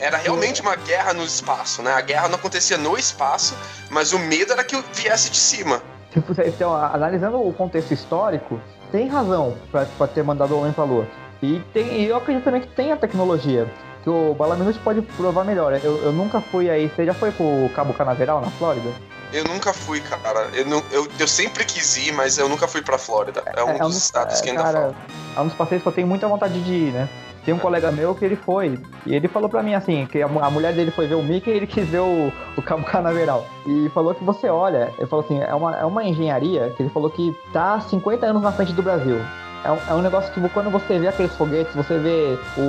era realmente uma guerra no espaço, né? A guerra não acontecia no espaço, mas o medo era que viesse de cima. Tipo, então, analisando o contexto histórico, tem razão para ter mandado o homem para a Lua. E, tem, e eu acredito também que tem a tecnologia. Que o Balaminute pode provar melhor. Eu, eu nunca fui aí. Você já foi pro Cabo Canaveral, na Flórida? Eu nunca fui, cara. Eu, não, eu, eu sempre quis ir, mas eu nunca fui pra Flórida. É um é, é dos estados que ainda cara, falta. É um dos passeios que eu tenho muita vontade de ir, né? Tem um colega meu que ele foi, e ele falou pra mim assim, que a, mulher dele foi ver o Mickey e ele quis ver o, o Cabo Canaveral. E falou que você olha, ele falou assim, é uma, é uma engenharia que ele falou que tá 50 anos na frente do Brasil. É um, é um negócio que quando você vê aqueles foguetes, você vê o,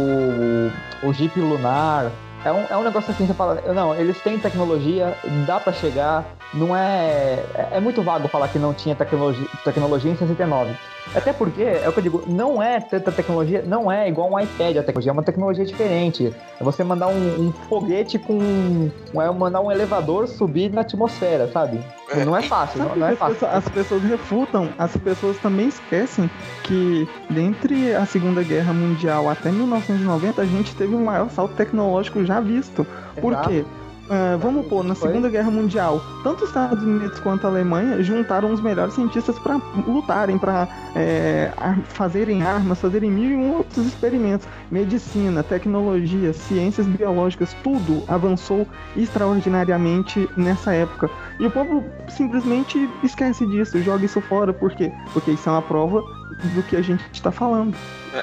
o, o Jeep lunar, é um, é um negócio assim, você fala, não, eles têm tecnologia, dá para chegar, não é, é. É muito vago falar que não tinha tecnologia, tecnologia em 69. Até porque, é o que eu digo, não é tanta tecnologia, não é igual um iPad a tecnologia, é uma tecnologia diferente. É você mandar um, um foguete com. É mandar um elevador subir na atmosfera, sabe? É. Não é fácil, não, não é fácil. As pessoas refutam, as pessoas também esquecem que dentre a Segunda Guerra Mundial até 1990 a gente teve o maior salto tecnológico já visto. Por Exato. quê? Uh, vamos pôr, na Segunda Guerra Mundial, tanto os Estados Unidos quanto a Alemanha juntaram os melhores cientistas para lutarem, para é, fazerem armas, fazerem mil e um outros experimentos. Medicina, tecnologia, ciências biológicas, tudo avançou extraordinariamente nessa época. E o povo simplesmente esquece disso, joga isso fora, por quê? Porque isso é uma prova do que a gente está falando.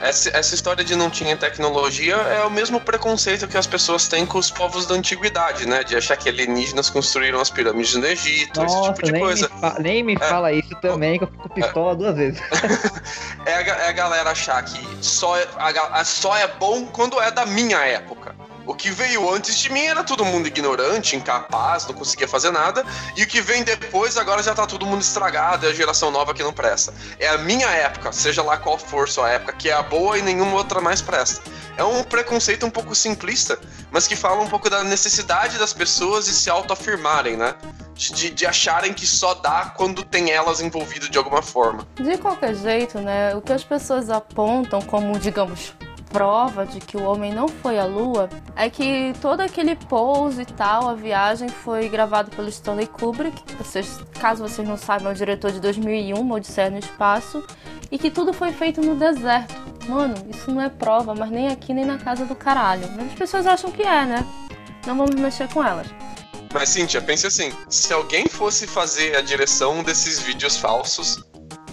Essa, essa, história de não tinha tecnologia é o mesmo preconceito que as pessoas têm com os povos da antiguidade, né? De achar que alienígenas construíram as pirâmides no Egito, Nossa, esse tipo de nem coisa. Me nem me é. fala isso também, que eu fico pistola é. duas vezes. é, a, é, a, galera achar que só é, a, só é bom quando é da minha época. O que veio antes de mim era todo mundo ignorante, incapaz, não conseguia fazer nada. E o que vem depois, agora já tá todo mundo estragado, é a geração nova que não presta. É a minha época, seja lá qual for sua época, que é a boa e nenhuma outra mais presta. É um preconceito um pouco simplista, mas que fala um pouco da necessidade das pessoas de se autoafirmarem, né? De, de, acharem que só dá quando tem elas envolvidas de alguma forma. De qualquer jeito, né? O que as pessoas apontam como, digamos, prova de que o homem não foi à Lua é que todo aquele pouso e tal, a viagem foi gravado pelo Stanley Kubrick, vocês, caso vocês não saibam, é o diretor de 2001, Odisseia no Espaço, e que tudo foi feito no deserto. Mano, isso não é prova, mas nem aqui nem na casa do caralho. Mas as pessoas acham que é, né? Não vamos mexer com elas. Mas, Cíntia, pense assim: se alguém fosse fazer a direção desses vídeos falsos,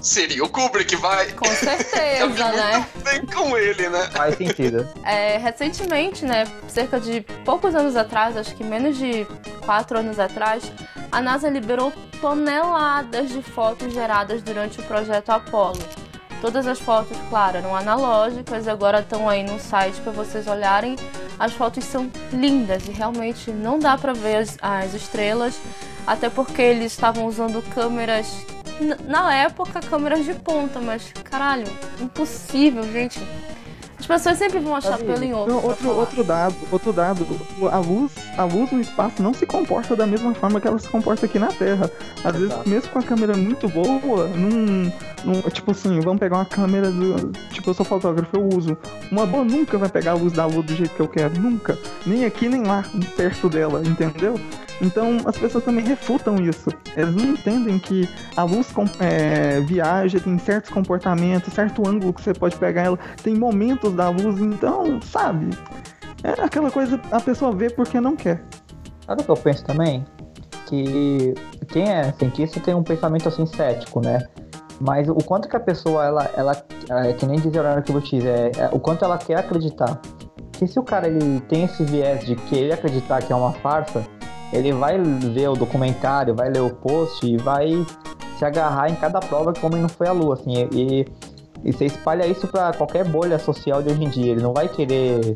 seria o Kubrick, vai. Com certeza, né? Bem com ele, né? Faz sentido. É, recentemente, né, cerca de poucos anos atrás, acho que menos de quatro anos atrás, a NASA liberou toneladas de fotos geradas durante o projeto Apollo. Todas as fotos, claro, eram analógicas, agora estão aí no site para vocês olharem. As fotos são lindas e realmente não dá para ver as, as estrelas, até porque eles estavam usando câmeras na época, câmeras de ponta, mas caralho, impossível, gente. As pessoas sempre vão achar pelo em outro. Outro, outro dado, outro dado, a luz, a luz no espaço não se comporta da mesma forma que ela se comporta aqui na Terra. Às vezes, mesmo com a câmera muito boa, num, num, tipo assim, vamos pegar uma câmera do, tipo eu sou fotógrafo, eu uso. Uma boa nunca vai pegar a luz da lua do jeito que eu quero, nunca. Nem aqui nem lá, perto dela, entendeu? Então as pessoas também refutam isso. Elas não entendem que a luz é, viaja, tem certos comportamentos, certo ângulo que você pode pegar ela, tem momentos da luz, então, sabe? É aquela coisa a pessoa vê porque não quer. Sabe o que eu penso também? Que quem é cientista tem um pensamento assim cético, né? Mas o quanto que a pessoa, ela, ela é, que nem diz Leonardo Kibutis, é, é, o quanto ela quer acreditar. Que se o cara ele tem esse viés de querer acreditar que é uma farsa, ele vai ver o documentário, vai ler o post e vai se agarrar em cada prova que o homem não foi à lua, assim, e, e você espalha isso para qualquer bolha social de hoje em dia, ele não vai querer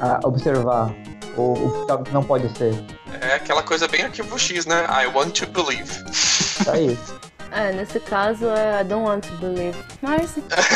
uh, observar o, o que não pode ser. É aquela coisa bem arquivo X, né? I want to believe. É isso. É, nesse caso é I don't want to believe. Mas,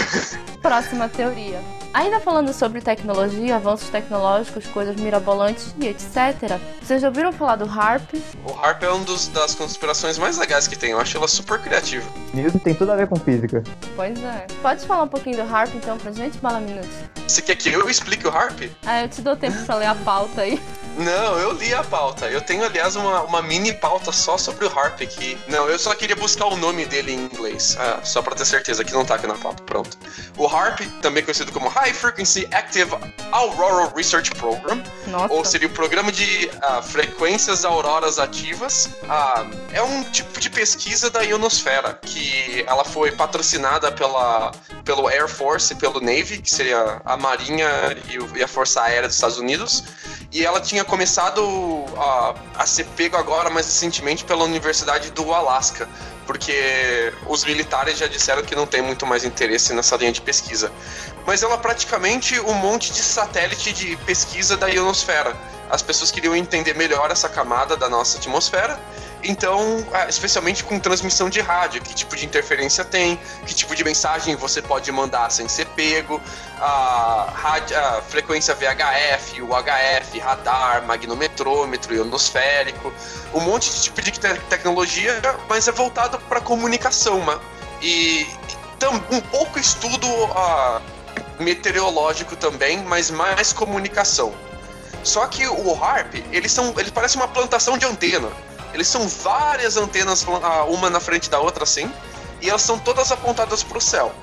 próxima teoria. Ainda falando sobre tecnologia, avanços tecnológicos, coisas mirabolantes e etc. Vocês já ouviram falar do HARP? O HARP é uma das conspirações mais legais que tem. Eu acho ela super criativa. Isso tem tudo a ver com física. Pois é. Pode falar um pouquinho do HARP então pra gente, Bala Minutos? Você quer que eu explique o HARP? Ah, eu te dou tempo pra ler a pauta aí. Não, eu li a pauta. Eu tenho, aliás, uma, uma mini pauta só sobre o Harp aqui. Não, eu só queria buscar o nome dele em inglês. Ah, só pra ter certeza que não tá aqui na pauta. Pronto. O Harp, também conhecido como High Frequency Active Auroral Research Program, Nossa. ou seria o programa de uh, frequências auroras ativas, uh, é um tipo de pesquisa da ionosfera, que ela foi patrocinada pela, pelo Air Force e pelo Navy, que seria a Marinha e a Força Aérea dos Estados Unidos, e ela tinha começado a, a ser pego agora mais recentemente pela Universidade do Alasca, porque os militares já disseram que não tem muito mais interesse nessa linha de pesquisa. Mas ela é praticamente um monte de satélite de pesquisa da ionosfera. As pessoas queriam entender melhor essa camada da nossa atmosfera então, ah, especialmente com transmissão de rádio, que tipo de interferência tem, que tipo de mensagem você pode mandar sem ser pego, a, rádio, a frequência VHF, UHF, radar, magnometrômetro, ionosférico, um monte de tipo de te tecnologia, mas é voltado para comunicação, né? e, um pouco estudo uh, meteorológico também, mas mais comunicação. Só que o HARP, eles são, ele parece uma plantação de antena. Eles são várias antenas, uma na frente da outra, assim, e elas são todas apontadas para o céu.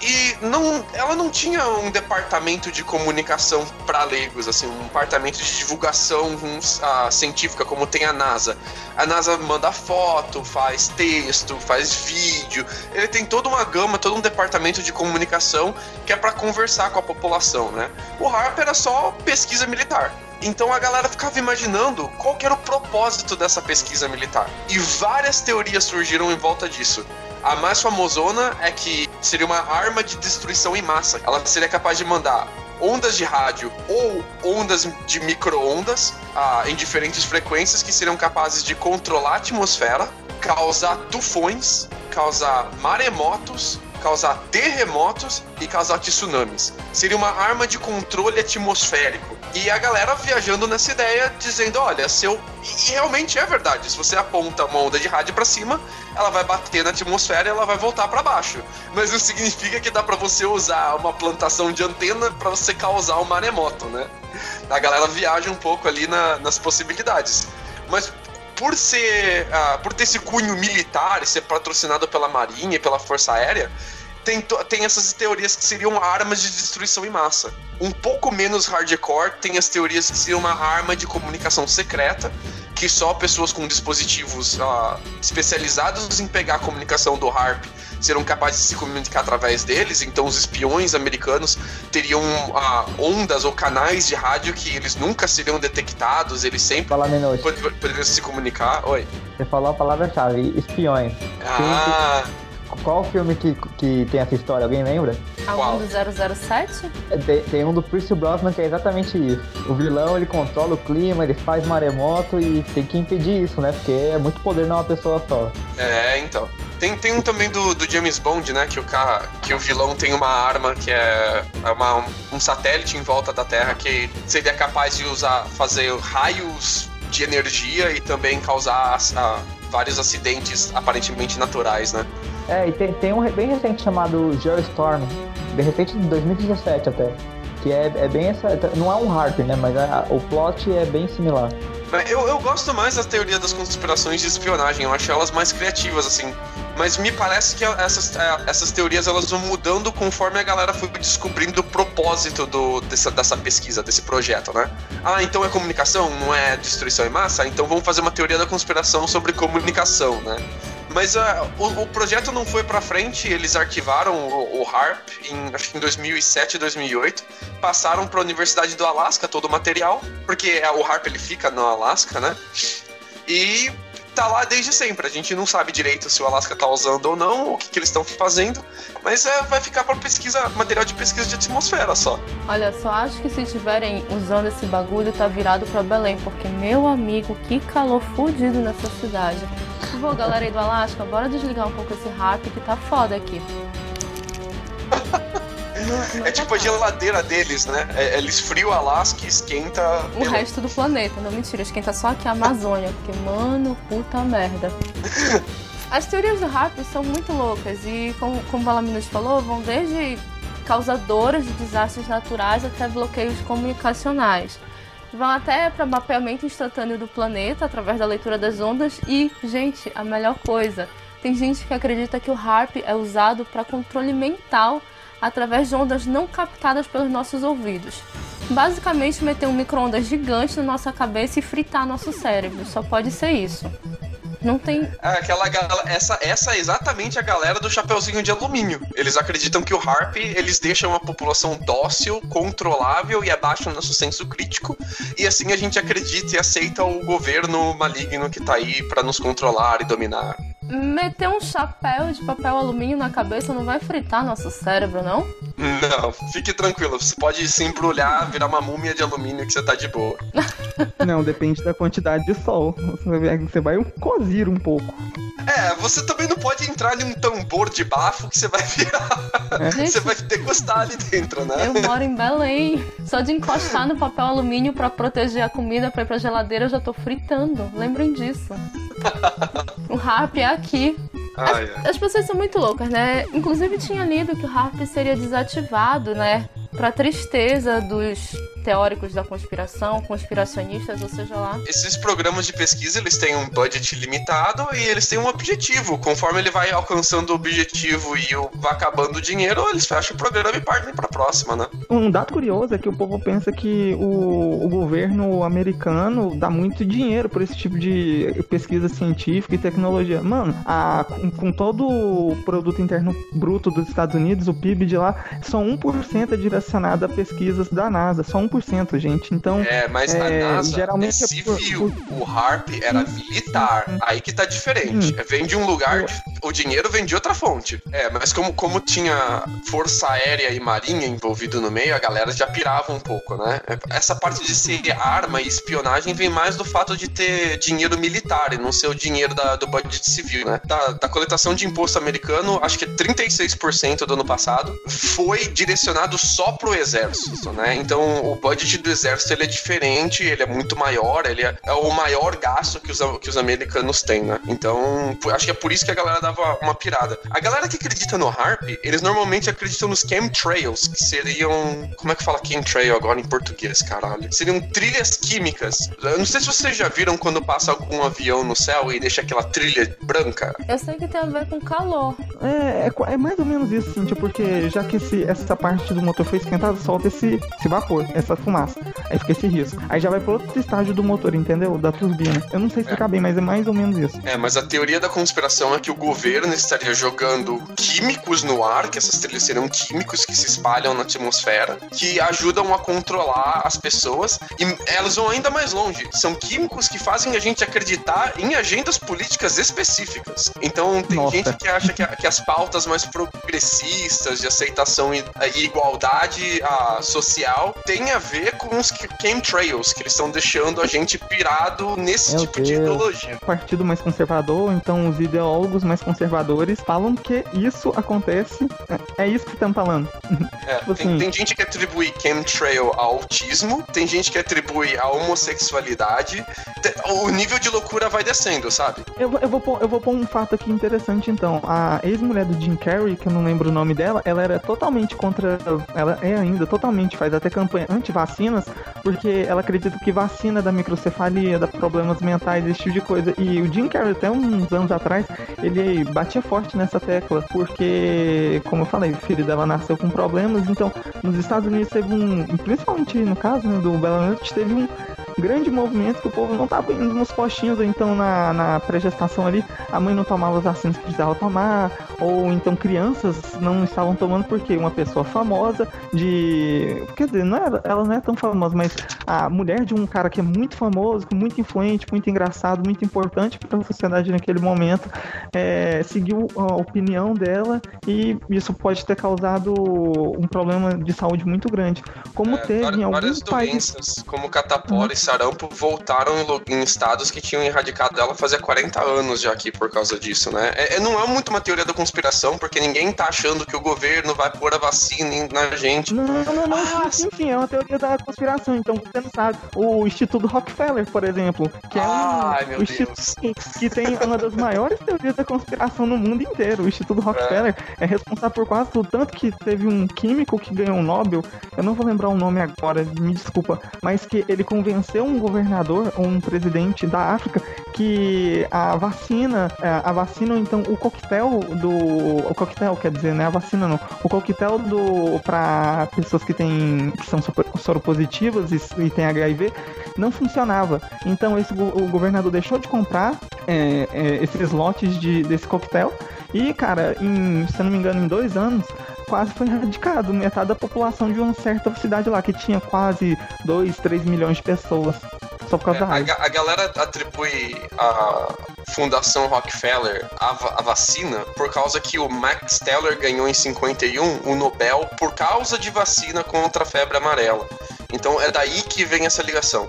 E não, ela não tinha um departamento de comunicação para leigos, assim, um departamento de divulgação um, a, científica como tem a NASA. A NASA manda foto, faz texto, faz vídeo. Ele tem toda uma gama, todo um departamento de comunicação que é para conversar com a população, né? O HARP era só pesquisa militar. Então a galera ficava imaginando qual era o propósito dessa pesquisa militar. E várias teorias surgiram em volta disso. A mais famosona é que seria uma arma de destruição em massa. Ela seria capaz de mandar ondas de rádio ou ondas de micro-ondas ah, em diferentes frequências que seriam capazes de controlar a atmosfera, causar tufões, causar maremotos causar terremotos e causar tsunamis. Seria uma arma de controle atmosférico. E a galera viajando nessa ideia, dizendo: olha, se eu. E realmente é verdade. Se você aponta uma onda de rádio para cima, ela vai bater na atmosfera e ela vai voltar para baixo. Mas não significa que dá para você usar uma plantação de antena para você causar um maremoto, né? A galera viaja um pouco ali na, nas possibilidades. Mas por ser. Uh, por ter esse cunho militar e ser patrocinado pela Marinha e pela Força Aérea, tem, tem essas teorias que seriam armas de destruição em massa. Um pouco menos hardcore tem as teorias que seriam uma arma de comunicação secreta, que só pessoas com dispositivos uh, especializados em pegar a comunicação do HARP serão capazes de se comunicar através deles, então os espiões americanos teriam uh, ondas ou canais de rádio que eles nunca seriam detectados, eles sempre Fala, poderiam se comunicar. Oi. Você falou a palavra-chave, espiões. Ah. Qual o filme que, que tem essa história? Alguém lembra? Algum do 007? É, tem, tem, um do Pierce Brosnan que é exatamente isso. O vilão, ele controla o clima, ele faz maremoto e tem que impedir isso, né? Porque é muito poder numa pessoa só. É, então. Tem, tem um também do, do James Bond, né? Que o, cara, que o vilão tem uma arma que é, é uma, um satélite em volta da Terra que seria capaz de usar, fazer raios de energia e também causar a, vários acidentes aparentemente naturais, né? É, e tem, tem um bem recente chamado Geostorm, de repente de 2017 até. Que é, é bem essa. Não é um Harp, né? Mas a, o plot é bem similar. Eu, eu gosto mais da teoria das conspirações de espionagem, eu acho elas mais criativas, assim. Mas me parece que essas, é, essas teorias elas vão mudando conforme a galera foi descobrindo o propósito do, dessa, dessa pesquisa, desse projeto, né? Ah, então é comunicação, não é destruição em massa? Então vamos fazer uma teoria da conspiração sobre comunicação, né? Mas uh, o, o, projeto não foi para frente, eles arquivaram o, o, HARP em, acho que em 2007, 2008, passaram para a Universidade do Alasca todo o material, porque é, o HARP ele fica no Alasca, né? E tá lá desde sempre. A gente não sabe direito se o Alasca tá usando ou não, o que, que eles estão fazendo, mas é, vai ficar para pesquisa, material de pesquisa de atmosfera só. Olha, só acho que se estiverem usando esse bagulho, tá virado para Belém, porque meu amigo, que calor fudido nessa cidade. Vou, galera aí do Alasca, bora desligar um pouco esse rato que tá foda aqui. é tipo a geladeira deles, né? É, eles friam o Alasca e esquenta. O resto do planeta. Não, mentira, esquenta só aqui a Amazônia. Porque, mano, puta merda. As teorias do rápido são muito loucas e, como, como o Valaminos falou, vão desde causadoras de desastres naturais até bloqueios comunicacionais. Vão até para mapeamento instantâneo do planeta através da leitura das ondas e, gente, a melhor coisa, tem gente que acredita que o HARP é usado para controle mental através de ondas não captadas pelos nossos ouvidos. Basicamente, meter um micro-ondas gigante na nossa cabeça e fritar nosso cérebro. Só pode ser isso. Não tem. É, aquela essa, essa é exatamente a galera do chapeuzinho de alumínio. Eles acreditam que o HARP eles deixam a população dócil, controlável e abaixo do nosso senso crítico. E assim a gente acredita e aceita o governo maligno que tá aí para nos controlar e dominar meter um chapéu de papel alumínio na cabeça não vai fritar nosso cérebro, não? Não, fique tranquilo. Você pode se embrulhar, virar uma múmia de alumínio que você tá de boa. não, depende da quantidade de sol. Você vai cozir um pouco. É, você também não pode entrar em um tambor de bafo que você vai virar. É. Você vai degustar ali dentro, né? Eu moro em Belém. Só de encostar no papel alumínio para proteger a comida pra ir pra geladeira eu já tô fritando. Lembrem disso. o rap é aqui. As, as, pessoas são muito loucas, né? Inclusive tinha lido que o harp seria desativado, né? Pra tristeza dos teóricos da conspiração, conspiracionistas, ou seja lá. Esses programas de pesquisa, eles têm um budget limitado e eles têm um objetivo. Conforme ele vai alcançando o objetivo e vai acabando o dinheiro, eles fecham o programa e partem para a próxima, né? Um dado curioso é que o povo pensa que o, o governo americano dá muito dinheiro por esse tipo de pesquisa científica e tecnologia. Mano, a, com, com todo o produto interno bruto dos Estados Unidos, o PIB de lá, só 1% é direcionado a pesquisas da NASA. Só 1%, gente. Então. É, mas é, a NASA geralmente é civil. É por... O HARP era militar. Aí que tá diferente. Hum. Vem de um lugar. De... O dinheiro vem de outra fonte. É, mas como, como tinha Força Aérea e Marinha envolvido no meio, a galera já pirava um pouco, né? Essa parte de ser arma e espionagem vem mais do fato de ter dinheiro militar e não ser o dinheiro da, do budget civil, né? Da, da coletação de imposto americano, acho que 36% do ano passado foi direcionado só pro exército, né? Então o budget do exército ele é diferente, ele é muito maior, ele é, é o maior gasto que os, que os americanos têm, né? Então acho que é por isso que a galera dava uma pirada. A galera que acredita no HARP, eles normalmente acreditam nos chemtrails, que seriam. Como é que fala chemtrail agora em português, caralho? Seriam trilhas químicas. Eu não sei se vocês já viram quando passa algum avião no céu e deixa aquela trilha branca. Eu sei que tem a ver com calor. É, é, é mais ou menos isso, Cintia, porque já que esse, essa parte do motor foi esquentada, solta esse, esse vapor, essa fumaça. Aí fica esse risco. Aí já vai pro outro estágio do motor, entendeu? Da turbina. Eu não sei explicar é. bem, mas é mais ou menos isso. É, mas a teoria da conspiração é que o governo estaria jogando químicos no ar, que essas trilhas serão químicos que se espalham na atmosfera, que ajudam a controlar as pessoas. E elas vão ainda mais longe. São químicos que fazem a gente acreditar em agendas políticas específicas. Então tem Nossa. gente que acha que, que, as pautas mais progressistas de aceitação e, e igualdade a, social têm a ver com os chemtrails, que eles estão deixando a gente pirado nesse Meu tipo Deus. de ideologia. Partido mais conservador, então os ideólogos mais conservadores falam que isso acontece. É, é isso que estão falando. É, tipo tem, assim. tem gente que atribui chemtrail ao autismo, tem gente que atribui a homossexualidade. O nível de loucura vai descendo, sabe? Eu, eu, vou, pôr, eu vou pôr um fato aqui interessante então. A ex-mulher do Jim Carrey, que eu não lembro o nome dela, ela era totalmente contra. Ela é ainda totalmente, faz até campanha anti-vacinas, porque ela acredita que vacina dá microcefalia, dá problemas mentais, esse tipo de coisa. E o Jim Carrey, até uns anos atrás, ele batia forte nessa tecla, porque, como eu falei, o filho dela nasceu com problemas, então nos Estados Unidos teve um, principalmente no caso né, do Bela Noite, teve um grande movimento que o povo não estava indo nos postinhos, ou então na, na pré-gestação ali, a mãe não tomava as vacinas que precisava tomar, ou então crianças não estavam tomando porque uma pessoa famosa de. Quer dizer, não era, ela não é tão famosa, mas a mulher de um cara que é muito famoso, muito influente, muito engraçado, muito importante para a sociedade naquele momento, é, seguiu a opinião dela e isso pode ter causado um problema de saúde muito grande. Como é, teve várias, em alguns países. doenças, como catapora e sarampo, voltaram em, em, estados que tinham erradicado ela fazia 40 anos já aqui por causa disso, né? É, é, não é muito uma teoria da conspiração, porque ninguém tá achando que o governo vai pôr a vacina na gente. Não, não, não, ah, sim, sim, é uma teoria da conspiração. Então, você não sabe, o Instituto Rockefeller, por exemplo, que é um Ai, o instituto que tem uma das maiores teorias da conspiração no mundo inteiro. O Instituto Rockefeller é, é responsável por quase tudo, tanto que teve um químico que ganhou um Nobel, eu não vou lembrar o nome agora, me desculpa, mas que ele convenceu um governador ou um presidente da África que a vacina, é, a vacina ou então o coquetel do. O coquetel, quer dizer, né? A vacina não. O coquetel do. para pessoas que têm. que são soropositivas e, e têm HIV não funcionava. Então esse, o governador deixou de comprar é, é, esses lotes de, desse coquetel. E, cara, em, se eu não me engano, em dois anos, quase foi erradicado metade da população de uma certa cidade lá, que tinha quase 2, 3 milhões de pessoas. Só por causa é, da raiva. A, a, galera atribui a Fundação Rockefeller a, a, vacina por causa que o Max Teller ganhou em 51 o Nobel por causa de vacina contra a febre amarela. Então é daí que vem essa ligação.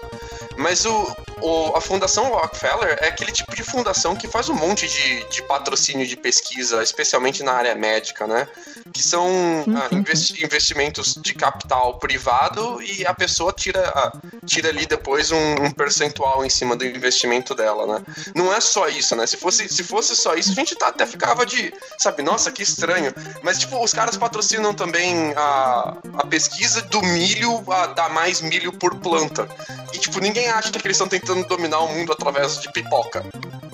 Mas o, o, a Fundação Rockefeller é aquele tipo de fundação que faz um monte de, de patrocínio de pesquisa, especialmente na área médica, né? Que são ah, investi investimentos de capital privado e a pessoa tira, ah, tira ali depois um, um, percentual em cima do investimento dela, né? Não é só isso, né? Se fosse, se fosse só isso, a gente tá, até ficava de, sabe, nossa, que estranho. Mas, tipo, os caras patrocinam também a, a pesquisa do milho a dar mais milho por planta. E, tipo, ninguém acha que eles estão tentando dominar o mundo através de pipoca.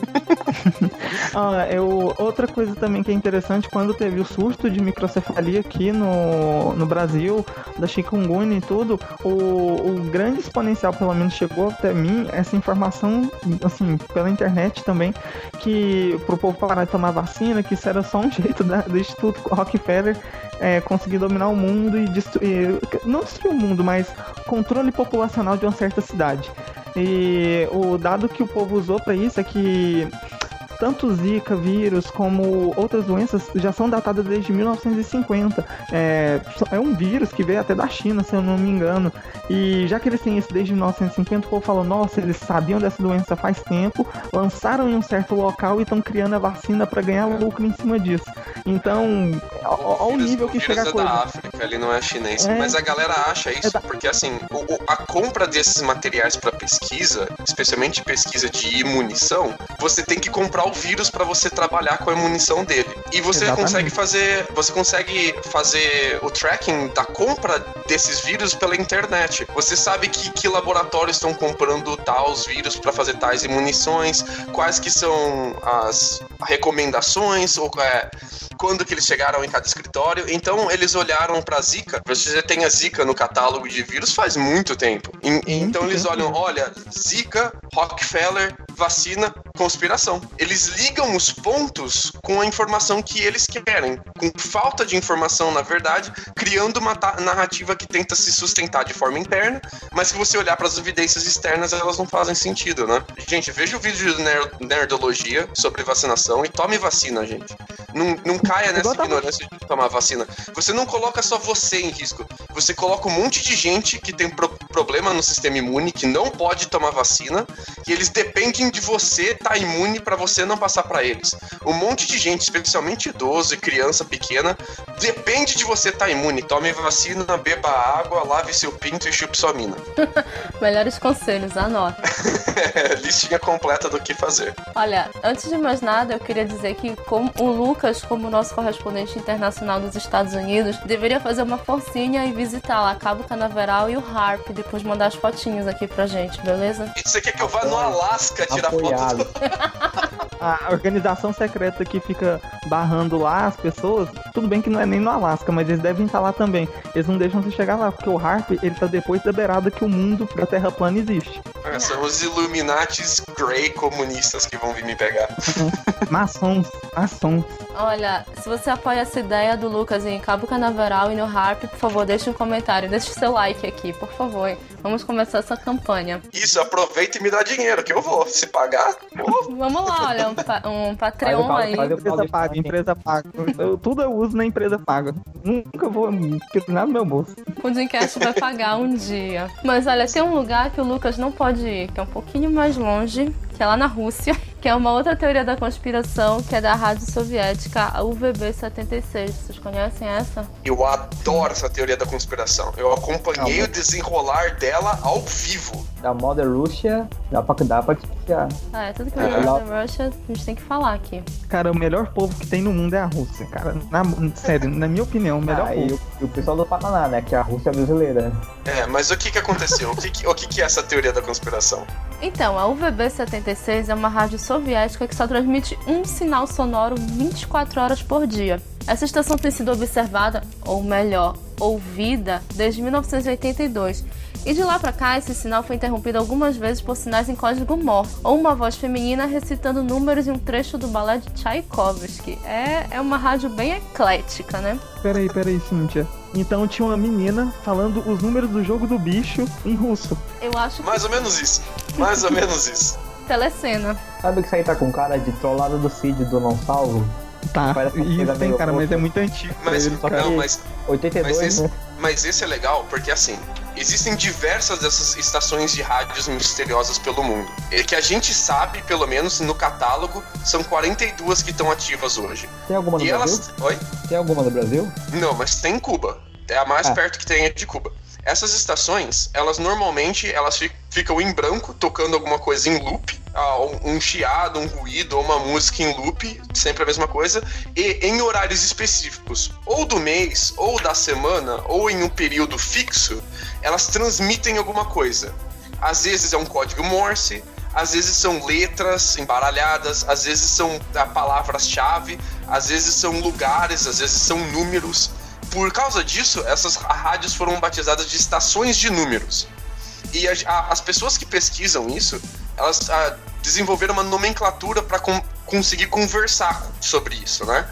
ah, eu, outra coisa também que é interessante, quando teve o surto de microcefalia aqui no, no Brasil, da chikungunya e tudo, o, o grande exponencial, pelo menos, chegou até mim, essa informação, assim, pela internet também, que pro povo parar de tomar vacina, que isso era só um jeito da, do Instituto Rockefeller é, conseguir dominar o mundo e destruir, não destruir o mundo, mas controle populacional de uma certa cidade. E o dado que o povo usou para isso é que tanto Zika vírus como outras doenças já são datadas desde 1950. É, é um vírus que veio até da China, se eu não me engano. E já que eles têm isso desde 1950, o povo falou: nossa, eles sabiam dessa doença faz tempo, lançaram em um certo local e estão criando a vacina para ganhar lucro em cima disso. Então, olha o nível que chega a é coisa. da África, ele não é chinês. É... Mas a galera acha isso, é da... porque assim, o, a compra desses materiais para pesquisa, especialmente pesquisa de imunição, você tem que comprar o vírus para você trabalhar com a munição dele. E você Exatamente. consegue fazer, você consegue fazer o tracking da compra desses vírus pela internet. Você sabe que, que laboratórios estão comprando tais vírus para fazer tais munições, quais que são as recomendações ou é, quando que eles chegaram em cada escritório. Então eles olharam para Zika. Você já tem a Zika no catálogo de vírus faz muito tempo. E, então eles olham, olha, Zika, Rockefeller, vacina, conspiração. Eles ligam os pontos com a informação que eles querem, com falta de informação, na verdade, criando uma narrativa que tenta se sustentar de forma interna, mas se você olhar para as evidências externas, elas não fazem sentido, né? Gente, veja o vídeo de nerdologia sobre vacinação e tome vacina, gente. Não, não caia nessa ignorância de tomar vacina. Você não coloca só você em risco, você coloca um monte de gente que tem pro problema no sistema imune, que não pode tomar vacina, e eles dependem de você estar tá imune para você não passar para eles. Um monte de gente, especialmente idoso e criança pequena, depende de você estar tá imune. Tome vacina, beba água, lave seu pinto e chupe sua mina. Melhores conselhos, anota. Listinha completa do que fazer. Olha, antes de mais nada, eu queria dizer que como o Lucas, como nosso correspondente internacional dos Estados Unidos, deveria fazer uma forcinha e visitar lá Cabo Canaveral e o Harp, depois mandar as fotinhas aqui pra gente, beleza? E você quer que eu vá no Alasca tirar Apoiado. foto. A organização secreta que fica barrando lá as pessoas, tudo bem que não é nem no Alasca, mas eles devem estar lá também. Eles não deixam você chegar lá, porque o Harp, ele tá depois da beirada que o mundo da Terra plana existe. É, são os Illuminatis Grey comunistas que vão vir me pegar. maçons, maçons. Olha, se você apoia essa ideia do Lucas em Cabo Canaveral e no Harp, por favor, deixe um comentário, deixe seu like aqui, por favor. Vamos começar essa campanha. Isso, aproveita e me dá dinheiro, que eu vou. Se pagar, vou. Vamos lá, olha, um, pa um Patreon faz, aí. Faz empresa paga, empresa paga. Eu, tudo eu uso na empresa paga. Nunca vou nada no meu bolso. O Pudimcast vai pagar um dia. Mas olha, tem um lugar que o Lucas não pode ir, que é um pouquinho mais longe, que é lá na Rússia, que é uma outra teoria da conspiração, que é da rádio soviética, a UVB-76. Vocês conhecem essa? Eu adoro essa teoria da conspiração. Eu acompanhei o desenrolar dela ao vivo. Da Mother Russia, dá pra, dá pra desconfiar. Ah, é tudo que vem é. da Russia, a gente tem que falar aqui. Cara, o melhor povo que tem no mundo é a Rússia, cara. Na, sério, na minha opinião, o melhor ah, povo. E o, e o, pessoal do Paraná, né? Que a Rússia é brasileira. É, mas o que que aconteceu? o, que, o que que é essa teoria da conspiração? Então, a UVB-76 é uma rádio soviética que só transmite um sinal sonoro 24 horas por dia. Essa estação tem sido observada, ou melhor, ouvida, desde 1982 e de lá para cá, esse sinal foi interrompido algumas vezes por sinais em código Morse, ou uma voz feminina recitando números em um trecho do balé de Tchaikovsky. É, é uma rádio bem eclética, né? Peraí, peraí, Cíntia. Então tinha uma menina falando os números do jogo do bicho em russo. Eu acho Mais ou menos isso. Mais ou menos isso. Telecena. Sabe que isso aí tá com cara de trollada do Cid do Não Salvo? Tá, isso tem, cara, mas é muito antigo. Mas, ele, não, mas... 82, mas esse, né? mas esse é legal porque, assim, existem diversas dessas estações de rádios misteriosas pelo mundo. E que a gente sabe, pelo menos no catálogo, são 42 que estão ativas hoje. Tem alguma no e Brasil? elas. Oi? Tem alguma no Brasil? Não, mas tem em Cuba. É a mais Ah. perto que tem é de Cuba. Essas estações, elas normalmente elas fi- ficam em branco, tocando alguma coisa em loop, ah, um um chiado, um ruído ou uma música em loop, sempre a mesma coisa, e em horários específicos, ou do mês, ou da semana, ou em um período fixo, elas transmitem alguma coisa. Às vezes é um código Morse, às vezes são letras embaralhadas, às vezes são ah, palavras-chave, às vezes são lugares, às vezes são números. Por causa disso, essas rádios foram batizadas de estações de números. E a- a- as pessoas que pesquisam isso, elas ah, desenvolveram uma nomenclatura para conseguir conversar sobre isso, né?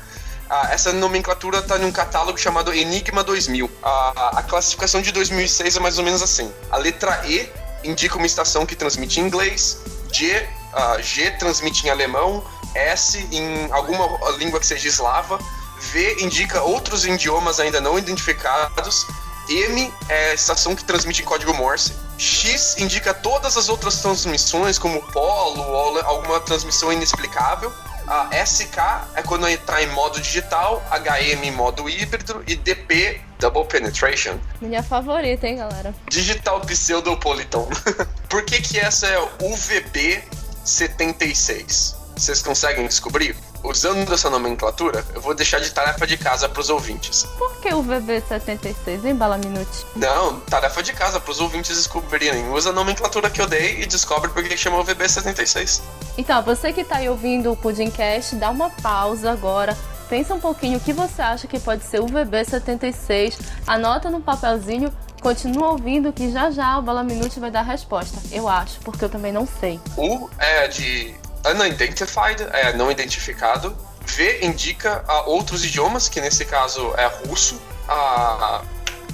Ah, essa nomenclatura está num catálogo chamado Enigma 2000. A, a classificação de 2006 é mais ou menos assim. A letra E indica uma estação que transmite em inglês, G, ah, G transmite em alemão, S em alguma língua que seja eslava, V indica outros idiomas ainda não identificados, M é a estação que transmite em código Morse. X indica todas as outras transmissões, como polo ou alguma transmissão inexplicável. A SK é quando está em modo digital, HM em modo híbrido e DP, Double Penetration, Minha favorita, hein, galera? Digital Pseudopoliton. Por que que essa é UVB 76? Vocês conseguem descobrir? Usando essa nomenclatura, eu vou deixar de tarefa de casa para os ouvintes. Por que o VB76, hein, Bala Minute? Não, tarefa de casa para os ouvintes descobrirem. Usa a nomenclatura que eu dei e descobre por que que chama UVB 76. Então, você que tá aí ouvindo o Pudimcast, dá uma pausa agora. Pensa um pouquinho o que você acha que pode ser o VB76. Anota no papelzinho, continua ouvindo que já já o Bala Minute vai dar a resposta. Eu acho, porque eu também não sei. U é de unidentified, é não identificado. V indica ah, outros idiomas, que nesse caso é russo. A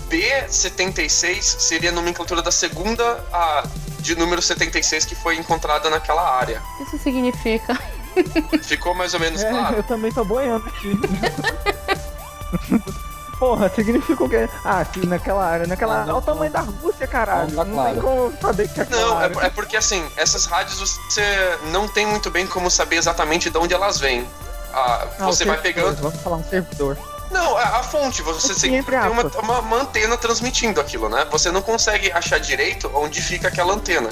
B76 seria a nomenclatura da segunda ah, de número 76 que foi encontrada naquela área. Isso significa. Ficou mais ou menos É, claro? eu também tô boiando aqui. Porra, significa o quê? Ah, sim, naquela área, naquela área. não, Olha o tamanho da Rússia, caralho. Não, Não claro. tem como saber que é aquela Não, é, área. é porque assim, essas rádios você não tem muito bem como saber exatamente de onde elas vêm. Ah, Ah, você vai pegando. Vamos falar um servidor. Não, a, a fonte, você Sim, sempre tem uma, uma, uma antena transmitindo aquilo, né? Você não consegue achar direito onde fica aquela antena.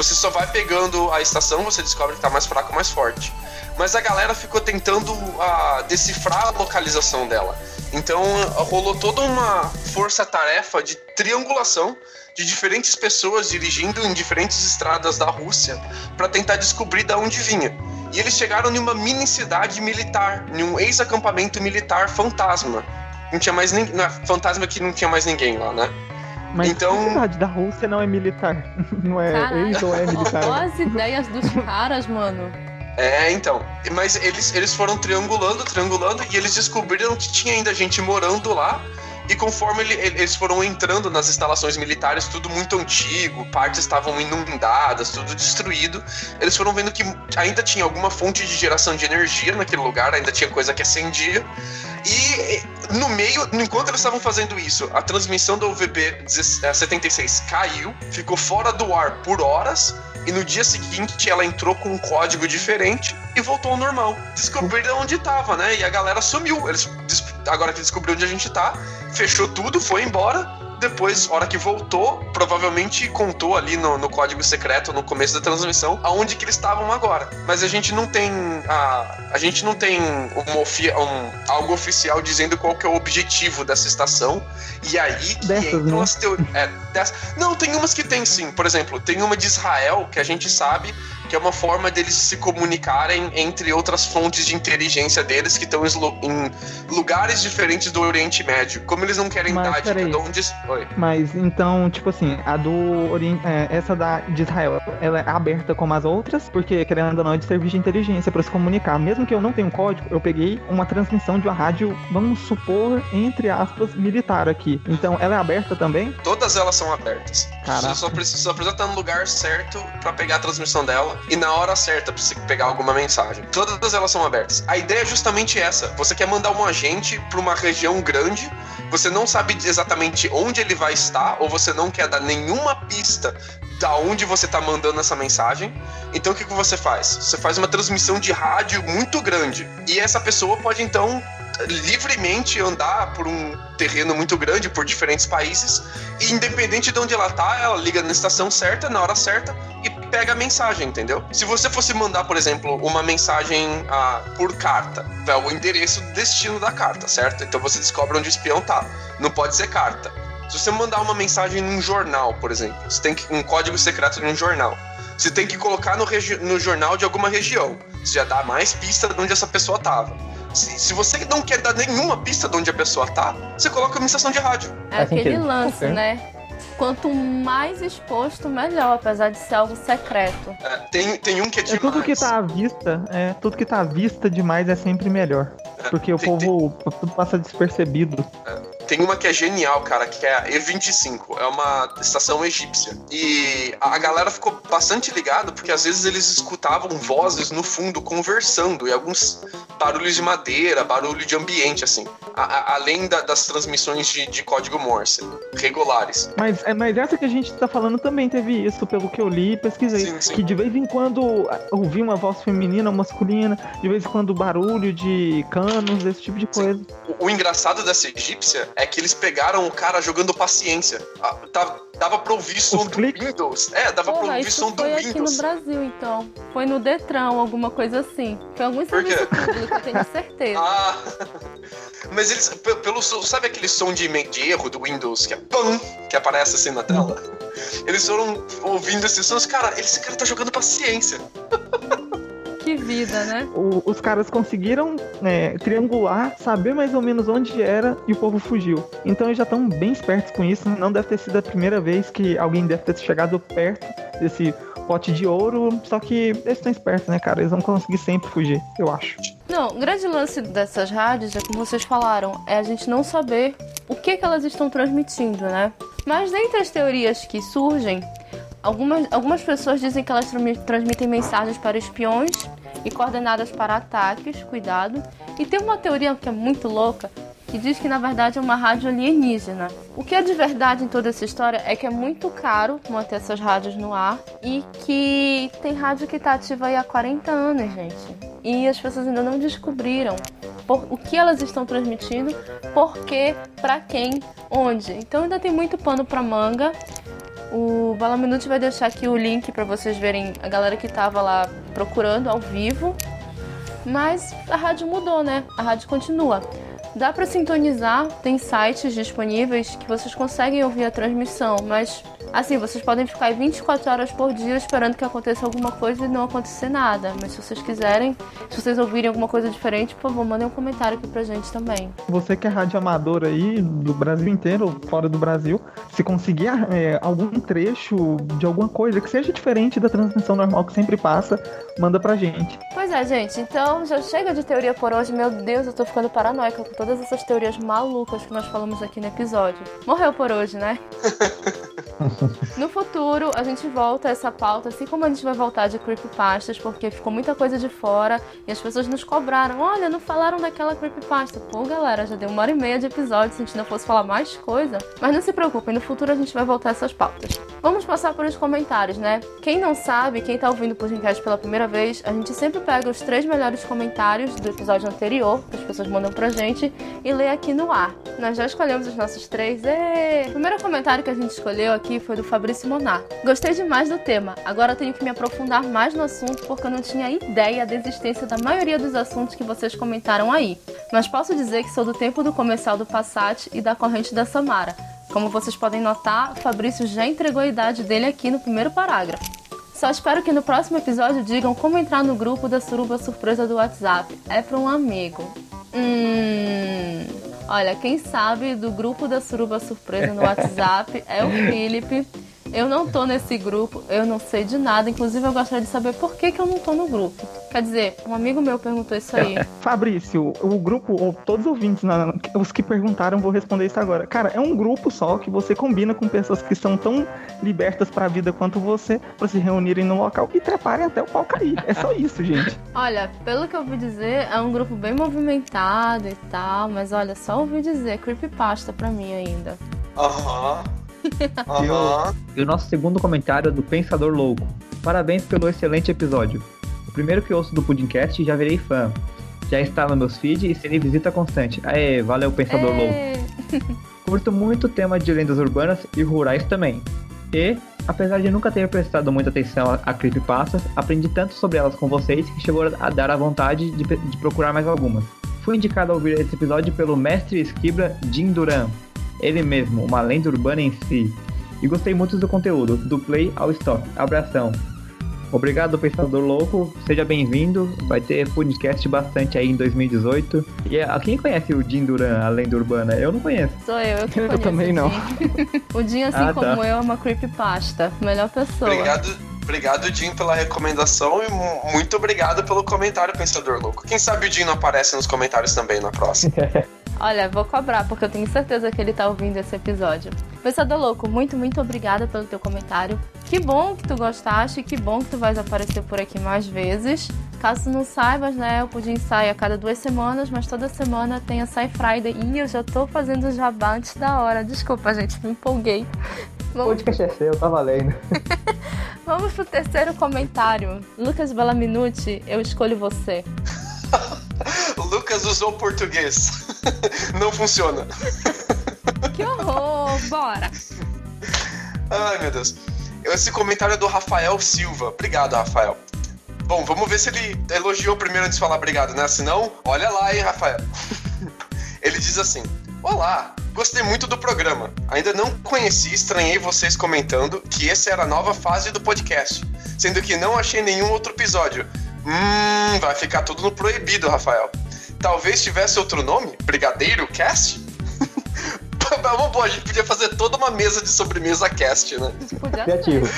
Você só vai pegando a estação, você descobre que tá mais fraco ou mais forte. Mas a galera ficou tentando ah, decifrar a localização dela. Então rolou toda uma força-tarefa de triangulação de diferentes pessoas dirigindo em diferentes estradas da Rússia para tentar descobrir de onde vinha. E eles chegaram em uma mini cidade militar, em um ex-acampamento militar fantasma. Não tinha mais ninguém. Fantasma que não tinha mais ninguém lá, né? Mas Então- a cidade da Rússia não é militar. Não é Caraca. ex ou é militar. Olha as ideias dos caras, mano. É, então. Mas eles, eles foram triangulando, triangulando, e eles descobriram que tinha ainda gente morando lá. E conforme ele- eles foram entrando nas instalações militares, tudo muito antigo, partes estavam inundadas, tudo destruído, eles foram vendo que ainda tinha alguma fonte de geração de energia naquele lugar, ainda tinha coisa que acendia. E no meio, enquanto eles estavam fazendo isso, a transmissão do UVB 76 caiu, ficou fora do ar por horas, e no dia seguinte ela entrou com um código diferente e voltou ao normal. Descobriram onde tava, né? E a galera sumiu. Eles, agora que descobriu onde a gente tá, fechou tudo, foi embora. Depois, hora que voltou, provavelmente contou ali no, no código secreto, no começo da transmissão, aonde que eles estavam agora. Mas a gente não tem a, a gente não tem ofi- um- algo oficial dizendo qual que é o objetivo dessa estação. E aí que Dessas, entram né? as teorias. É, dessa- Não, tem umas que tem sim. Por exemplo, tem uma de Israel que a gente sabe que é uma forma deles se comunicarem entre outras fontes de inteligência deles que estão em lu- em lugares diferentes do Oriente Médio. Como eles não querem Mas, dar de onde. Oi. Mas então, tipo assim, a do Oriente, é, essa da de Israel, ela é aberta como as outras, porque querendo ou não é de serviço de inteligência pra se comunicar. Mesmo que eu não tenha um código, eu peguei uma transmissão de uma rádio, vamos supor, entre aspas, militar aqui. Então, ela é aberta também? Todas elas são abertas. Caraca. Você só precisa, só precisa estar no lugar certo pra pegar a transmissão dela e na hora certa pra você pegar alguma mensagem. Todas elas são abertas. A ideia é justamente essa. Você quer mandar um agente pra uma região grande você não sabe exatamente onde ele vai estar, ou você não quer dar nenhuma pista da onde você está mandando essa mensagem. Então o que, que você faz? Você faz uma transmissão de rádio muito grande. E essa pessoa pode então livremente andar por um terreno muito grande, por diferentes países, e independente de onde ela tá, ela liga na estação certa, na hora certa, e pega a mensagem, entendeu? Se você fosse mandar, por exemplo, uma mensagem ah, por carta, é o endereço do destino da carta, certo? Então você descobre onde o espião tá. Não pode ser carta. Se você mandar uma mensagem num jornal, por exemplo, você tem que, um código secreto de um jornal. Você tem que colocar no, no jornal de alguma região. Você já dá mais pista de onde essa pessoa tava. Se, se, você não quer dar nenhuma pista de onde a pessoa tá, você coloca uma estação de rádio. É aquele lance, né? Quanto mais exposto, melhor, apesar de ser algo secreto. É, tem, tem um que é demais. É tudo que tá à vista, é, tudo que tá à vista demais é sempre melhor. É, porque o tem, povo tem... passa despercebido. É. Tem uma que é genial, cara, que é a E25. É uma estação egípcia. E a galera ficou bastante ligada porque às vezes eles escutavam vozes no fundo conversando e alguns barulhos de madeira, barulho de ambiente, assim. A, a, além da, das transmissões de, de, código Morse regulares. Mas, é, mas essa que a gente tá falando também teve isso, pelo que eu li e pesquisei. Sim, sim. Que de vez em quando ouvi uma voz feminina ou masculina, de vez em quando barulho de canos, esse tipo de coisa. O, o engraçado dessa egípcia é que eles pegaram o cara jogando paciência. Ah, tá, dava pra ouvir som do Windows. É, dava Porra, pra ouvir som do Windows. Foi aqui no Brasil, então. Foi no Detran, alguma coisa assim. Foi algum serviço público, eu tenho certeza. Ah, mas eles, pelo sabe aquele som de, de erro do Windows que é PAM, que aparece assim na tela? Eles foram ouvindo esses sons, cara, esse cara tá jogando paciência. Vida, né? O, os caras conseguiram né, triangular, saber mais ou menos onde era e o povo fugiu. Então eles já estão bem espertos com isso. Não deve ter sido a primeira vez que alguém deve ter chegado perto desse pote de ouro. Só que eles estão espertos, né, cara? Eles vão conseguir sempre fugir, eu acho. Não, o grande lance dessas rádios é como vocês falaram, é a gente não saber o que, que elas estão transmitindo, né? Mas dentre as teorias que surgem, Algumas, algumas pessoas dizem que elas transmitem mensagens para espiões e coordenadas para ataques, cuidado. E tem uma teoria que é muito louca, que diz que na verdade é uma rádio alienígena. O que é de verdade em toda essa história é que é muito caro manter essas rádios no ar e que tem rádio que está ativa há 40 anos, gente. E as pessoas ainda não descobriram por, o que elas estão transmitindo, por quê, para quem, onde. Então ainda tem muito pano para manga. O Bala Minute vai deixar aqui o link para vocês verem a galera que tava lá procurando ao vivo. Mas a rádio mudou, né? A rádio continua. Dá para sintonizar, tem sites disponíveis que vocês conseguem ouvir a transmissão, mas assim, vocês podem ficar aí 24 horas por dia esperando que aconteça alguma coisa e não acontecer nada. Mas se vocês quiserem, se vocês ouvirem alguma coisa diferente, por favor, mandem um comentário aqui pra gente também. Você que é rádio amador aí, do Brasil inteiro, fora do Brasil, se conseguir é, algum trecho de alguma coisa que seja diferente da transmissão normal que sempre passa, manda pra gente. Pois é, gente, então já chega de teoria por hoje. Meu Deus, eu tô ficando paranoica com todas essas teorias malucas que nós falamos aqui no episódio. Morreu por hoje, né? no futuro, a gente volta a essa pauta, assim como a gente vai voltar de creepypastas, porque ficou muita coisa de fora e as pessoas nos cobraram. Olha, não falaram daquela creepypasta. Pô, galera, já deu uma hora e meia de episódio se a gente não fosse falar mais coisa. Mas não se preocupem, no futuro a gente vai voltar a essas pautas. Vamos passar por os comentários, né? Quem não sabe, quem tá ouvindo o podcast pela primeira vez, a gente sempre pega os três melhores comentários do episódio anterior, que as pessoas mandam pra gente, e lê aqui no ar. Nós já escolhemos os nossos três. E... O primeiro comentário que a gente escolheu aqui foi do Fabrício Monar. Gostei demais do tema. Agora tenho que me aprofundar mais no assunto porque eu não tinha ideia da existência da maioria dos assuntos que vocês comentaram aí. Mas posso dizer que sou do tempo do comercial do Passat e da corrente da Samara. Como vocês podem notar, Fabrício já entregou a idade dele aqui no primeiro parágrafo. Só espero que no próximo episódio digam como entrar no grupo da suruba surpresa do WhatsApp. É para um amigo. Hum. Olha, quem sabe do grupo da suruba surpresa no WhatsApp é o Felipe. Eu não tô nesse grupo, eu não sei de nada. Inclusive, eu gostaria de saber por que, que eu não tô no grupo. Quer dizer, um amigo meu perguntou isso aí. Fabrício, o grupo, ou todos os ouvintes, os que perguntaram, vou responder isso agora. Cara, é um grupo só que você combina com pessoas que são tão libertas pra vida quanto você, pra se reunirem no local e treparem até o pau cair. É só isso, gente. Olha, pelo que eu ouvi dizer, é um grupo bem movimentado e tal, mas olha, só ouvi dizer, creepypasta pra mim ainda. Aham. O- Aham. E o nosso segundo comentário é do Pensador Louco. Parabéns pelo excelente episódio. O primeiro que ouço do Pudimcast e já virei fã. Já está no meus feed e serei visita constante. Aê, valeu Pensador Louco. É, Curto muito o tema de lendas urbanas e rurais também. E, apesar de nunca ter prestado muita atenção a, a creepypastas, aprendi tanto sobre elas com vocês que chegou a dar a vontade de, de procurar mais algumas. Fui indicado a ouvir esse episódio pelo mestre esquibra Jim Duran, ele mesmo, uma lenda urbana em si. E gostei muito do conteúdo, do play ao stop. Abração. Obrigado, Pensador Louco. Seja bem-vindo. Vai ter podcast bastante aí em 2018. E a quem conhece o Jim Duran, a lenda urbana? Eu não conheço. sou eu, eu que Eu conheço também o não. O Jim, assim Ah, tá. como eu, é uma creepypasta. Melhor pessoa. Obrigado, obrigado, Jim, pela recomendação e mu- muito obrigado pelo comentário, Pensador Louco. Quem sabe o Jim não aparece nos comentários também na próxima. Olha, vou cobrar, porque eu tenho certeza que ele tá ouvindo esse episódio. Pensador Louco, muito, muito obrigada pelo teu comentário. Que bom que tu gostaste, que bom que tu vais aparecer por aqui mais vezes. Caso não saibas, né, o Pudim sai a cada duas semanas, mas toda semana tem a Sai Friday. E eu já tô fazendo jabá antes da hora. Desculpa, gente, me empolguei. Vamos, podcast é seu, tá valendo. vamos pro terceiro comentário. Lucas Belaminuti, eu escolho você. Lucas usou português. Não funciona. Que horror! Bora! Ai, meu Deus. Esse comentário é do Rafael Silva. Obrigado, Rafael. Bom, vamos ver se ele elogiou primeiro antes de falar obrigado, né? Se não, olha lá, hein, Rafael. Ele diz assim: Olá, gostei muito do programa. Ainda não conheci, estranhei vocês comentando que essa era a nova fase do podcast, sendo que não achei nenhum outro episódio. Hum, vai ficar tudo no proibido, Rafael. Talvez tivesse outro nome? Brigadeiro Cast? Uma boa, a gente podia fazer toda uma mesa de sobremesa cast, né? Podia Criativo.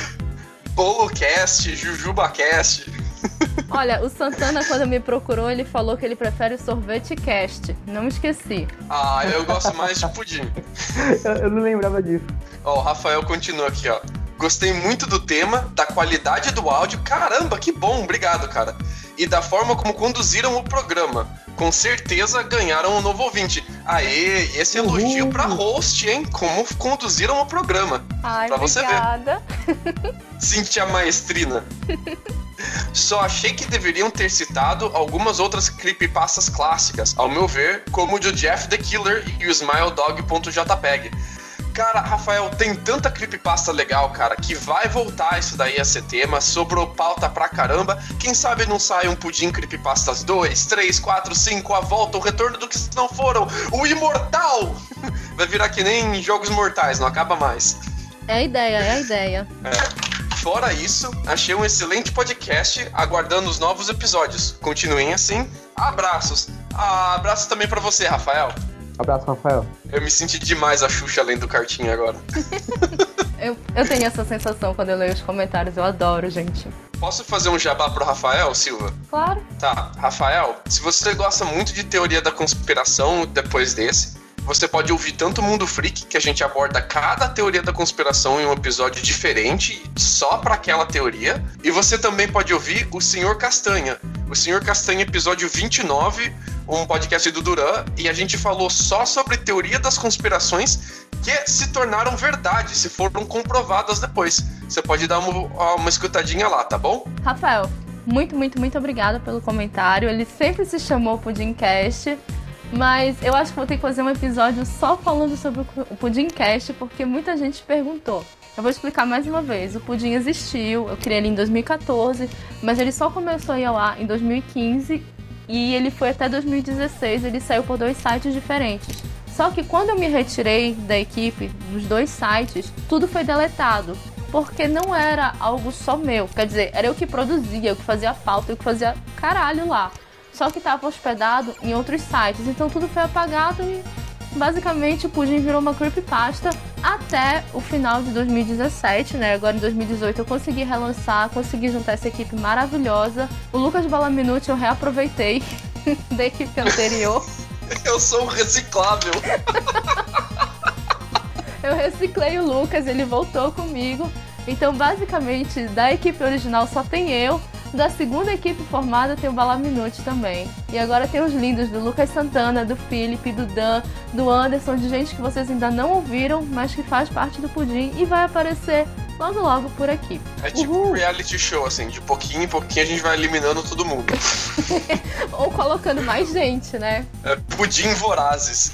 Bolo cast, Jujuba cast. Olha, o Santana, quando me procurou, ele falou que ele prefere o sorvete cast. Não esqueci. Ah, eu gosto mais de pudim. Eu, eu não lembrava disso. Ó, o Rafael continua aqui, ó. Gostei muito do tema, da qualidade do áudio. Caramba, que bom, obrigado, cara. E da forma como conduziram o programa. Com certeza ganharam um novo ouvinte. Aê, esse elogio pra host, hein? Como conduziram o programa. Ai, Pra você ver. obrigada. Cintia Maestrina. Só achei que deveriam ter citado algumas outras creepypastas clássicas, ao meu ver, como o de Jeff the Killer e o SmileDog.jpg. Cara, Rafael, tem tanta creepypasta legal, cara, que vai voltar isso daí a ser tema, sobrou pauta pra caramba. Quem sabe não sai um pudim creepypastas 2, 3, 4, 5, a volta, o retorno do que não foram, o imortal! Vai virar que nem jogos mortais, não acaba mais. É a ideia, é a ideia. Fora isso, achei um excelente podcast, aguardando os novos episódios. Continuem assim. Abraços. Ah, abraços também pra você, Rafael. Abraço, Rafael. Eu me senti demais a Xuxa além do cartinho agora. Eu, eu tenho essa sensação quando eu leio os comentários. Eu adoro, gente. Posso fazer um jabá pro Rafael, Silva? Claro. Tá, Rafael, se você gosta muito de teoria da conspiração depois desse, você pode ouvir tanto o Mundo Freak, que a gente aborda cada teoria da conspiração em um episódio diferente, só pra aquela teoria, e você também pode ouvir o Senhor Castanha. O Senhor Castanha, episódio 29, um podcast do Duran, e a gente falou só sobre teoria das conspirações que se tornaram verdade, se foram comprovadas depois. Você pode dar uma, uma escutadinha lá, tá bom? Rafael, muito, muito, muito obrigada pelo comentário. Ele sempre se chamou Pudimcast. Mas eu acho que vou ter que fazer um episódio só falando sobre o Pudimcast, porque muita gente perguntou. Eu vou explicar mais uma vez. O Pudim existiu, eu criei ele em 2014, mas ele só começou a ir ar em 2015 e ele foi até 2016. Ele saiu por dois sites diferentes. Só que quando eu me retirei da equipe dos dois sites, tudo foi deletado. Porque não era algo só meu. Quer dizer, era eu que produzia, eu que fazia falta, eu que fazia caralho lá. Só que estava hospedado em outros sites. Então tudo foi apagado e basicamente o Pudim virou uma creepypasta até o final de 2017, né? Agora em 2018 eu consegui relançar, consegui juntar essa equipe maravilhosa. O Lucas Balaminuti eu reaproveitei da equipe anterior. Eu sou um reciclável. eu reciclei o Lucas, ele voltou comigo. Então, basicamente, da equipe original só tem eu. Da segunda equipe formada tem o Balaminuti também. E agora tem os lindos do Lucas Santana, do Felipe, do Dan, do Anderson, de gente que vocês ainda não ouviram, mas que faz parte do Pudim e vai aparecer logo logo por aqui. É tipo um reality show, assim, de pouquinho em pouquinho a gente vai eliminando todo mundo. Ou colocando mais gente, né? É, pudim vorazes.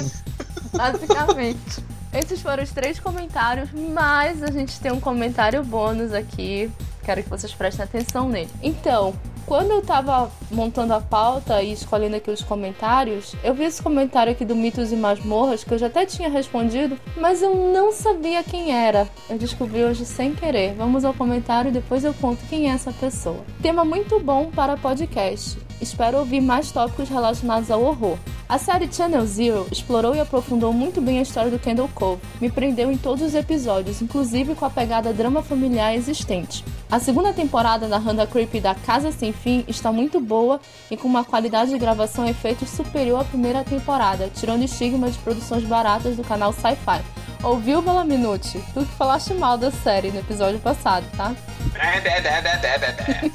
Basicamente. Esses foram os três comentários, mas a gente tem um comentário bônus aqui. Quero que vocês prestem atenção nele. Então, quando eu tava montando a pauta e escolhendo aqui os comentários, eu vi esse comentário aqui do Mitos e Masmorras, que eu já até tinha respondido, mas eu não sabia quem era. Eu descobri hoje sem querer. Vamos ao comentário e depois eu conto quem é essa pessoa. Tema muito bom para podcast. Espero ouvir mais tópicos relacionados ao horror. A série Channel Zero explorou e aprofundou muito bem a história do Kendall Cove. Me prendeu em todos os episódios, inclusive com a pegada drama familiar existente. A segunda temporada da Handa Creepy da Casa Sem Fim está muito boa e com uma qualidade de gravação e efeitos superior à primeira temporada, tirando estigma de produções baratas do canal Sci-Fi. Ouviu, Bela Minute? Tu que falaste mal da série no episódio passado, tá?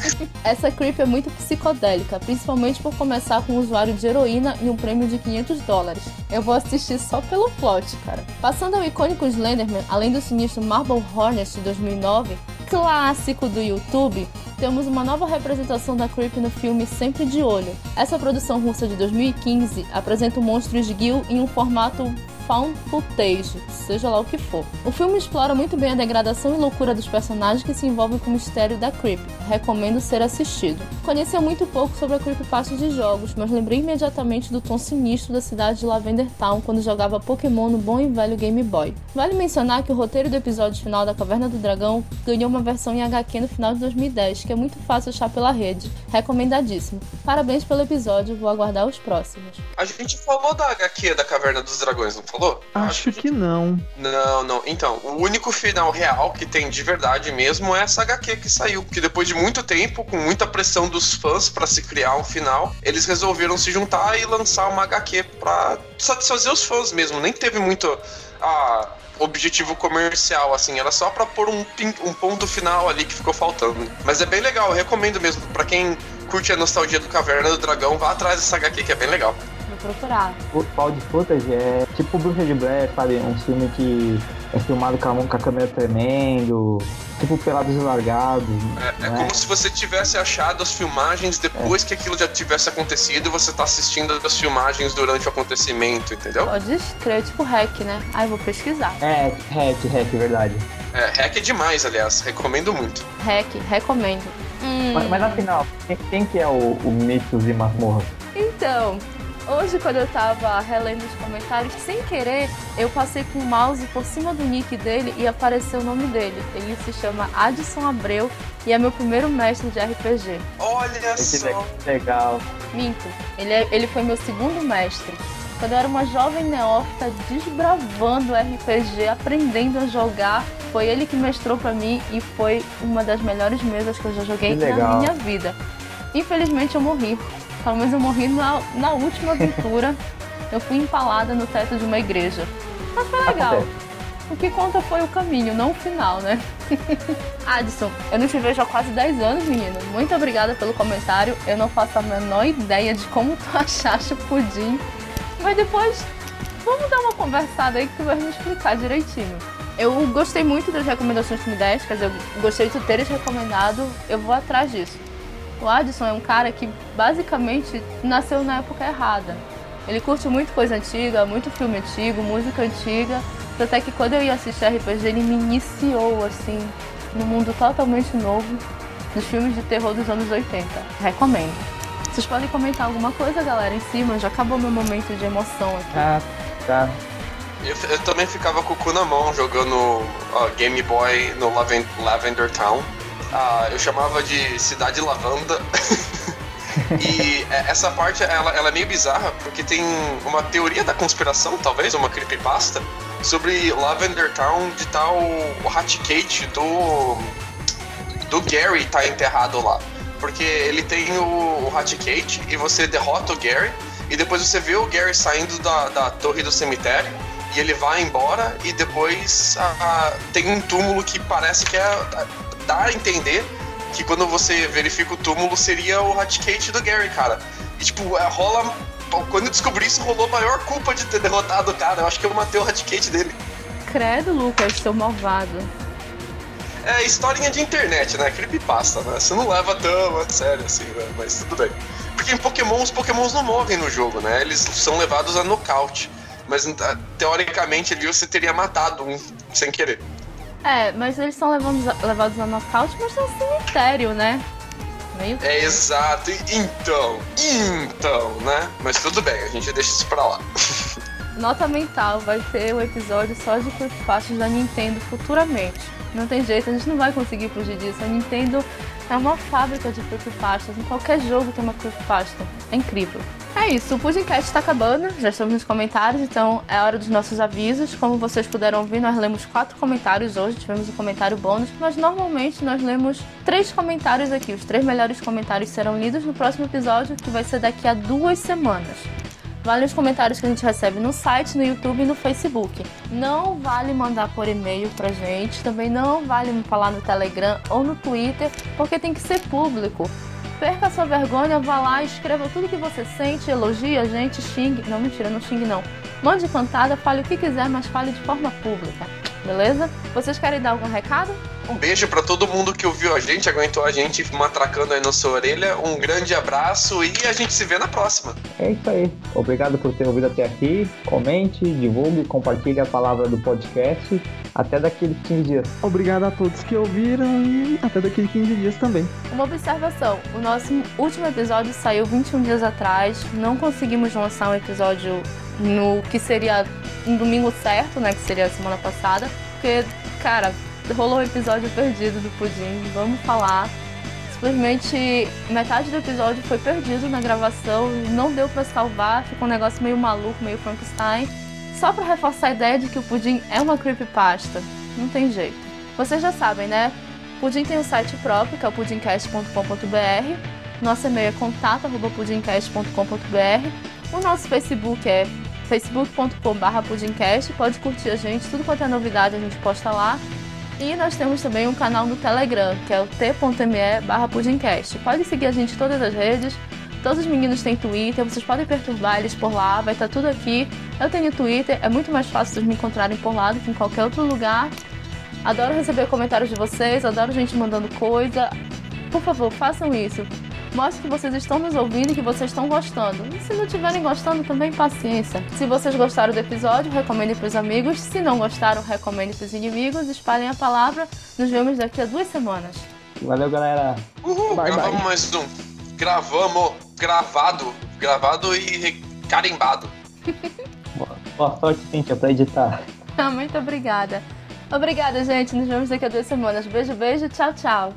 Essa creep é muito psicodélica, principalmente por começar com um usuário de heroína e um prêmio de 500 dólares. Eu vou assistir só pelo plot, cara. Passando ao icônico Slenderman, além do sinistro Marble Hornet de 2009, clássico do YouTube, temos uma nova representação da Creep no filme Sempre de Olho. Essa produção russa de 2015 apresenta o monstro esguio em um formato found footage, seja lá o que for. O filme explora muito bem a degradação e loucura dos personagens que se envolvem com o mistério da Creep. Recomendo ser assistido. Conhecia muito pouco sobre a creepypasta de jogos, mas lembrei imediatamente do tom sinistro da cidade de Lavender Town quando jogava Pokémon no bom e velho Game Boy. Vale mencionar que o roteiro do episódio final da Caverna do Dragão ganhou uma versão em HQ no final de 2010, que é muito fácil achar pela rede. Recomendadíssimo. Parabéns pelo episódio, vou aguardar os próximos. A gente falou da HQ da Caverna dos Dragões, não falou? Acho, que não. Não, não. Então, o único final real que tem de verdade mesmo é essa HQ que saiu. Porque depois de muito tempo, com muita pressão dos fãs para se criar um final, eles resolveram se juntar e lançar uma HQ pra satisfazer os fãs mesmo. Nem teve muito. Ah, objetivo comercial, assim, era só pra pôr um, um ponto final ali que ficou faltando. Mas é bem legal, eu recomendo mesmo. para quem curte a nostalgia do Caverna do Dragão, vá atrás dessa HQ que é bem legal procurar. O pau de footage é tipo Bruxa de Blair, sabe? Um filme que é filmado com a, com a câmera tremendo, tipo Pelados e Largados. É, é né? como se você tivesse achado as filmagens depois é. que aquilo já tivesse acontecido e você tá assistindo as filmagens durante o acontecimento, entendeu? Pode escrever, tipo hack, né? Ai, vou pesquisar. É, hack, hack, verdade. É, hack é demais, aliás, recomendo muito. Hack, recomendo. Hum. Mas, mas afinal, quem, quem que é o, o Mitos e Masmorras? Então, Hoje, quando eu tava relendo os comentários, sem querer, eu passei com o mouse por cima do nick dele e apareceu o nome dele. Ele se chama Adson Abreu e é meu primeiro mestre de RPG. Olha só! Legal. Minto. Ele, é, ele foi meu segundo mestre. Quando eu era uma jovem neófita desbravando RPG, aprendendo a jogar, foi ele que mestrou para mim e foi uma das melhores mesas que eu já joguei na minha vida. Infelizmente eu morri pelo menos eu morri na, na última aventura. eu fui empalada no teto de uma igreja. Mas foi legal. O que conta foi o caminho, não o final, né? Adson, eu não te vejo há quase 10 anos, menino. Muito obrigada pelo comentário. Eu não faço a menor ideia de como tu achaste o pudim. Mas depois, vamos dar uma conversada aí que tu vai me explicar direitinho. Eu gostei muito das recomendações que me deste, quer dizer, eu gostei de tu teres recomendado. Eu vou atrás disso. O Addison é um cara que basicamente nasceu na época errada. Ele curte muito coisa antiga, muito filme antigo, música antiga. Até que quando eu ia assistir RPG, ele me iniciou assim no mundo totalmente novo dos filmes de terror dos anos 80. Recomendo. Vocês podem comentar alguma coisa, galera, em cima? Já acabou meu momento de emoção aqui. Ah, tá. Eu, eu também ficava com o cu na mão jogando uh, Game Boy no Lavender Town. Ah, eu chamava de Cidade Lavanda. e é, essa parte ela, ela, é meio bizarra, porque tem uma teoria da conspiração, talvez, uma creepypasta, sobre Lavender Town de tal o Hatcate do do Gary tá enterrado lá. Porque ele tem o, o Hatcate e você derrota o Gary e depois você vê o Gary saindo da, da torre do cemitério e ele vai embora e depois a, tem um túmulo que parece que é dá a entender que quando você verifica o túmulo seria o Hatcate do Gary, cara. E tipo, é, rola quando eu descobri isso, rolou a maior culpa de ter derrotado o cara. Eu acho que eu matei o Radicate dele. Credo, Lucas, seu malvado. É historinha de internet, né? Creepypasta, né? Você não leva tão a sério assim, né? Mas tudo bem. Porque em Pokémon, os Pokémons não morrem no jogo, né? Eles são levados a nocaute. Mas ah, teoricamente ali você teria matado um sem querer. É, mas eles são levados levados a nocaute, mas no cemitério, né? Meio é exato. Então, então, né? Mas tudo bem, a gente deixa isso pra lá. Nota mental, vai ter um episódio só de creepypastas da Nintendo futuramente. Não tem jeito, a gente não vai conseguir fugir disso. A Nintendo é uma fábrica de creepypastas. Em qualquer jogo tem uma creepypasta. É incrível. É isso, o Pudimcast está acabando, já estamos nos comentários, então é hora dos nossos avisos. Como vocês puderam ouvir, nós lemos quatro comentários hoje, tivemos um comentário bônus, mas normalmente nós lemos três comentários aqui. Os três melhores comentários serão lidos no próximo episódio, que vai ser daqui a duas semanas. Vale os comentários que a gente recebe no site, no YouTube e no Facebook. Não vale mandar por e-mail pra gente, também não vale falar no Telegram ou no Twitter, porque tem que ser público perca sua vergonha, vá lá, escreva tudo que você sente, elogie a gente, xingue. Não, mentira, não xingue não. Mande cantada, fale o que quiser, mas fale de forma pública. Beleza? Vocês querem dar algum recado? Um beijo para todo mundo que ouviu a gente, aguentou a gente matracando aí na sua orelha. Um grande abraço e a gente se vê na próxima. É isso aí. Obrigado por ter ouvido até aqui. Comente, divulgue, compartilhe a palavra do podcast. Até daqui 15 dias. Obrigado a todos que ouviram e até daqui 15 dias também. Uma observação: o nosso último episódio saiu 21 dias atrás. Não conseguimos lançar um episódio no que seria um domingo certo, né? Que seria a semana passada. Porque, cara, rolou um episódio perdido do Pudim. Vamos falar. Simplesmente metade do episódio foi perdido na gravação, não deu para salvar, ficou um negócio meio maluco, meio Frankenstein. Só para reforçar a ideia de que o Pudim é uma creepypasta. Não tem jeito. Vocês já sabem, né? Pudim tem um site próprio, que é o pudimcast.com.br. Nosso e-mail é contato.pudimcast.com.br. O nosso Facebook é facebook.com.br pudimcast. Pode curtir a gente, tudo quanto é novidade a gente posta lá. E nós temos também um canal no Telegram, que é o t.me barra pudimcast. Pode seguir a gente em todas as redes. Todos os meninos têm Twitter, vocês podem perturbar eles por lá, vai estar tudo aqui. Eu tenho Twitter, é muito mais fácil vocês me encontrarem por lá do que em qualquer outro lugar. Adoro receber comentários de vocês, adoro gente mandando coisa. Por favor, façam isso. Mostre que vocês estão nos ouvindo e que vocês estão gostando. E se não estiverem gostando, também paciência. Se vocês gostaram do episódio, recomendem para os amigos. Se não gostaram, recomendem para os inimigos. Espalhem a palavra. Nos vemos daqui a duas semanas. Valeu, galera. Uhul, bye, gravamos bye. mais um. Gravamos, gravado, gravado e carimbado. Boa sorte, Cíntia, para editar. Muito obrigada. Obrigada, gente. Nos vemos daqui a duas semanas. Beijo, beijo. Tchau, tchau.